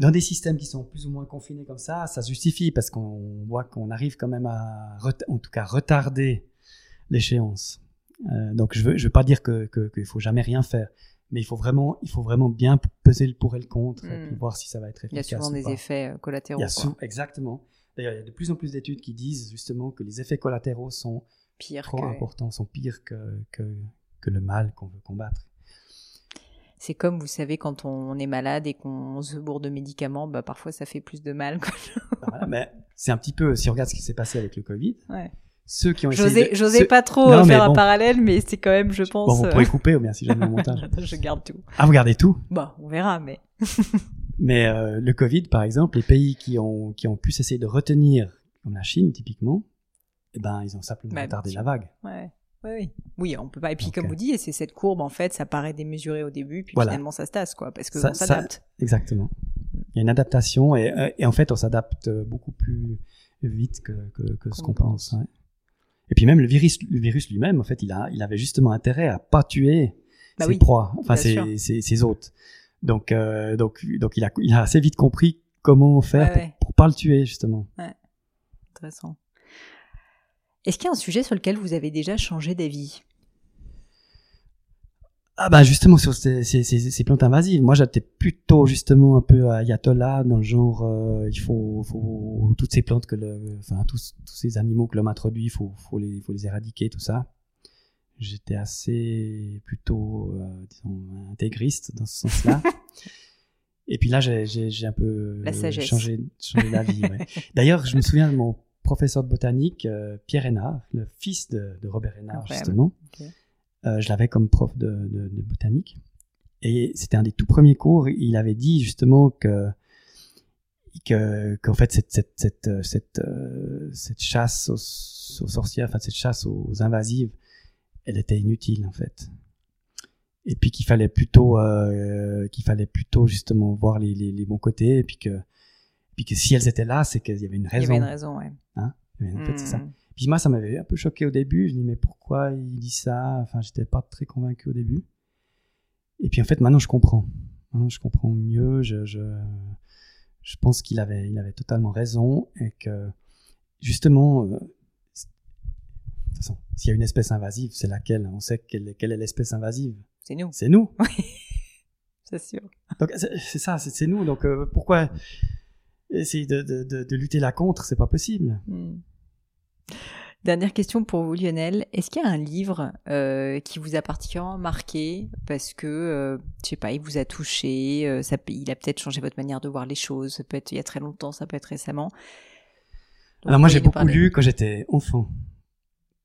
Dans des systèmes qui sont plus ou moins confinés comme ça, ça justifie parce qu'on voit qu'on arrive quand même à, en tout cas, retarder l'échéance. Euh, donc, je veux, je veux pas dire que que- qu'il faut jamais rien faire, mais il faut vraiment, il faut vraiment bien peser le pour et le contre et Mm. puis voir si ça va être Il y a efficace. souvent ou des pas. effets euh, collatéraux. Il y a quoi. sou- exactement. D'ailleurs, il y a de plus en plus d'études qui disent justement que les effets collatéraux sont Pire trop que- importants, sont pires que, que, que le mal qu'on veut combattre. C'est comme, vous savez, quand on est malade et qu'on se bourre de médicaments, bah, parfois ça fait plus de mal. Voilà, mais c'est un petit peu, si on regarde ce qui s'est passé avec le Covid, Ouais. ceux qui ont essayé J'osais de- j'osais ceux- pas trop Non, faire un parallèle, mais c'est quand même, je pense. Bon, vous pourrez couper ou bien si jamais au montage. je garde tout. Ah, vous gardez tout? Bon, on verra, mais. Mais euh, le Covid, par exemple, les pays qui ont, qui ont pu s'essayer de retenir, comme la Chine typiquement, eh ben, ils ont simplement Bah, retardé la vague. Ouais. Oui, oui. Oui, on peut pas. Et puis, comme vous dites, c'est cette courbe, en fait, ça paraît démesuré au début, puis Voilà. finalement, ça se tasse, quoi, parce que Ça- on s'adapte. Exactement. Il y a une adaptation et, euh, et en fait, on s'adapte beaucoup plus vite que, que, que ce qu'on pense. Ouais. Et puis même le virus, le virus lui-même, en fait, il, a, il avait justement intérêt à pas tuer Bah ses oui, proies, enfin ses, ses, ses hôtes. Donc, euh, donc, donc il, a, il a assez vite compris comment faire Ouais, pour, ouais. pour pas le tuer, justement. Intéressant. Est-ce qu'il y a un sujet sur lequel vous avez déjà changé d'avis? Ah bah justement sur ces, ces, ces, ces plantes invasives, moi j'étais plutôt justement un peu ayatollah dans le genre euh, il faut, faut toutes ces plantes que le, enfin tous, tous ces animaux que l'homme introduit, il faut, faut les, faut les éradiquer tout ça. J'étais assez plutôt euh, disons intégriste dans ce sens-là. Et puis là j'ai, un peu changé, changé d'avis. ouais. D'ailleurs je me souviens de mon professeur de botanique euh, Pierre Hénard, le fils de, de Robert Hénard justement. Euh, je l'avais comme prof de, de, de botanique. Et c'était un des tout premiers cours. Il avait dit justement que que qu'en fait cette cette cette euh, cette, euh, cette chasse aux, aux sorcières, enfin cette chasse aux invasives, elle était inutile en fait. Et puis qu'il fallait plutôt qu'il fallait plutôt justement voir les, les, les bons côtés et puis que puis que si elles étaient là, c'est qu'il y avait une Il y raison. avait une raison, ouais. Et En fait, c'est ça. Hmm. Puis moi, ça m'avait un peu choqué au début. Je me dis, mais pourquoi il dit ça? Enfin, j'étais pas très convaincu au début. Et puis en fait, maintenant, je comprends. Maintenant, je comprends mieux. Je, je, je pense qu'il avait, il avait totalement raison et que justement, euh, c'est- de toute façon, s'il y a une espèce invasive, c'est laquelle? On sait quelle, est- quelle est l'espèce invasive. C'est nous, C'est nous. c'est sûr. Donc c'est ça, c'est c'est nous. Donc euh, pourquoi essayer de, de, de, de lutter là contre C'est pas possible. Hmm. Dernière question pour vous, Lionel. Est-ce qu'il y a un livre euh, qui vous a particulièrement marqué parce que, euh, je sais pas, il vous a touché, euh, ça, il a peut-être changé votre manière de voir les choses. Ça peut être il y a très longtemps, ça peut être récemment. Donc, Alors moi j'ai beaucoup parler. lu quand j'étais enfant.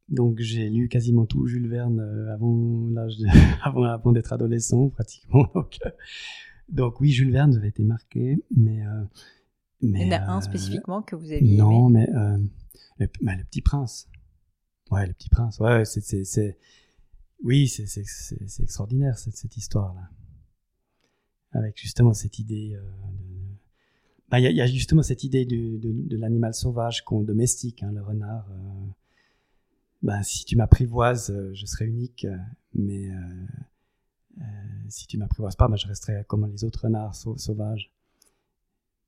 Donc j'ai lu quasiment tout Jules Verne avant l'âge de- avant, avant d'être adolescent pratiquement. Donc, donc oui Jules Verne j'avais été marqué, mais mais Il y en a un euh, spécifiquement que vous aviez Non, aimé? mais euh, le, bah, le Petit Prince. Ouais, le Petit Prince. Ouais, c'est oui c'est c'est c'est c'est extraordinaire cette cette histoire là. Avec justement cette idée euh, de bah, il y, a, il y a justement cette idée de, de l'animal sauvage qu'on domestique, hein, le renard. euh, ben, si tu m'apprivoises, euh, je serai unique, mais euh, si tu m'apprivoises pas, ben, je resterai comme les autres renards sau- sauvages.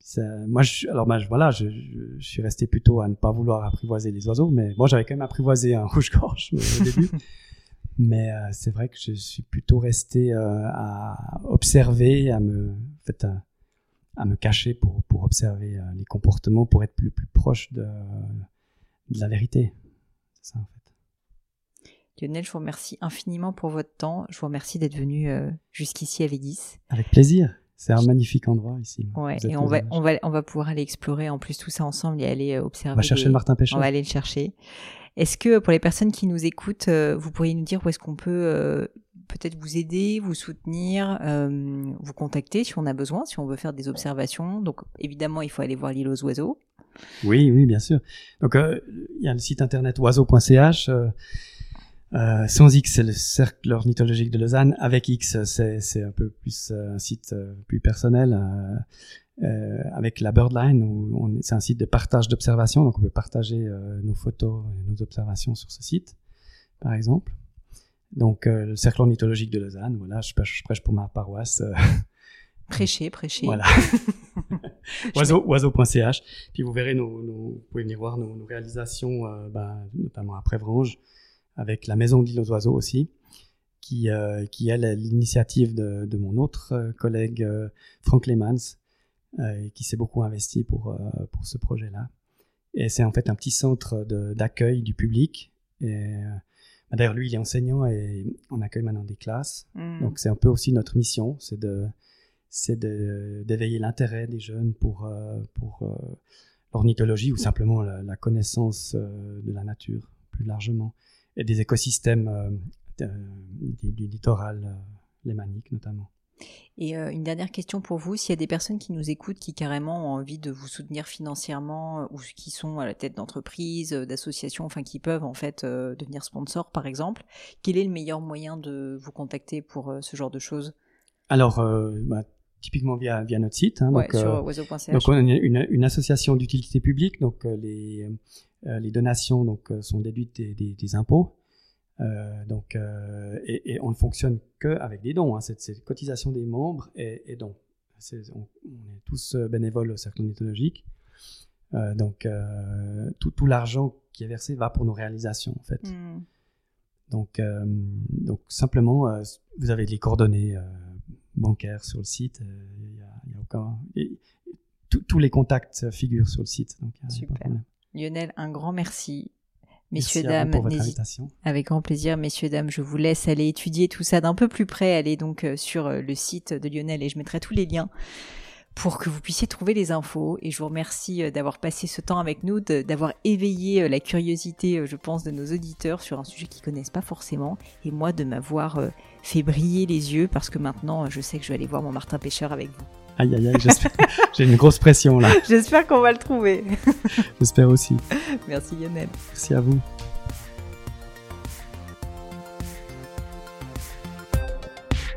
Ça- moi, je, alors ben, voilà, je, je, je suis resté plutôt à ne pas vouloir apprivoiser les oiseaux, mais bon, j'avais quand même apprivoisé un rouge-gorge au début. Mais euh, c'est vrai que je suis plutôt resté euh, à observer, à me, en fait, à, à me cacher pour, pour observer euh, les comportements, pour être plus, plus proche de, de la vérité. C'est ça, en fait. Lionel, je vous remercie infiniment pour votre temps. Je vous remercie d'être venu jusqu'ici à Védis. Avec plaisir. C'est un magnifique endroit ici. Ouais, et on va, on, va, on va pouvoir aller explorer en plus tout ça ensemble et aller euh, observer. On va chercher les- le Martin Pêcheur. On va aller le chercher. Est-ce que pour les personnes qui nous écoutent, euh, vous pourriez nous dire où est-ce qu'on peut euh, peut-être vous aider, vous soutenir, euh, vous contacter si on a besoin, si on veut faire des observations? Donc évidemment, il faut aller voir l'île aux oiseaux. Oui, oui, bien sûr. Donc, euh, il y a le site internet oiseau.ch. Euh, sans X, c'est le cercle ornithologique de Lausanne. Avec X, c'est un peu plus euh, un site euh, plus personnel. euh, avec la Birdline, où c'est un site de partage d'observations, donc on peut partager euh, nos photos et nos observations sur ce site, par exemple. Donc, euh, le cercle ornithologique de Lausanne, voilà, je prêche, je prêche pour ma paroisse. Prêcher, prêcher. voilà. Oiseau, oiseau.ch. Puis vous verrez, nos, nos- vous pouvez venir voir nos, nos réalisations, ben, notamment après Vrange, avec la Maison de l'île aux oiseaux aussi, qui, euh, qui est l'initiative de, de mon autre euh, collègue euh, Frank Lemans, euh, qui s'est beaucoup investi pour, euh, pour ce projet-là. Et c'est en fait un petit centre d'accueil du public. Et d'ailleurs, lui, il est enseignant et on accueille maintenant des classes. Hmm. Donc c'est un peu aussi notre mission, c'est de c'est de- d'éveiller l'intérêt des jeunes pour pour l'ornithologie ou simplement la, la connaissance de la nature plus largement et des écosystèmes euh, de- du, du littoral euh, lémanique notamment. Et euh, une dernière question pour vous, s'il y a des personnes qui nous écoutent qui carrément ont envie de vous soutenir financièrement euh, ou qui sont à la tête d'entreprises, euh, d'associations, enfin qui peuvent en fait euh, devenir sponsors par exemple, quel est le meilleur moyen de vous contacter pour euh, ce genre de choses? Alors euh, bah, typiquement via, via notre site. Hein, Ouais, donc, sur euh, oiseau.ch. donc on a une, une, association d'utilité publique, donc euh, les, euh, les donations donc, euh, sont déduites des, des, des impôts. Euh, donc, euh, et, et on ne fonctionne qu'avec des dons. Hein, c'est, cotisation des membres et, et dons. C'est, on, on est tous euh, bénévoles au cercle ornithologique. Euh, donc, euh, tout, tout l'argent qui est versé va pour nos réalisations, en fait. Hmm. Donc, euh, donc simplement, euh, vous avez les coordonnées euh, bancaires sur le site. euh, y a, y a aucun, et tous- les contacts figurent sur le site. Donc, il y a pas de Super. problème. Lionel, un grand merci. Messieurs, dames. Avec grand plaisir, messieurs, dames, je vous laisse aller étudier tout ça d'un peu plus près. Allez donc euh, sur euh, le site de Lionel et je mettrai tous les liens pour que vous puissiez trouver les infos. Et je vous remercie euh, d'avoir passé ce temps avec nous, d'avoir éveillé la curiosité, je pense, de nos auditeurs sur un sujet qu'ils connaissent pas forcément. Et moi, de m'avoir fait briller les yeux parce que maintenant, je sais que je vais aller voir mon Martin Pêcheur avec vous. Aïe, aïe, aïe, j'espère. J'ai une grosse pression là. J'espère qu'on va le trouver. J'espère aussi. Merci Lionel. Merci à vous.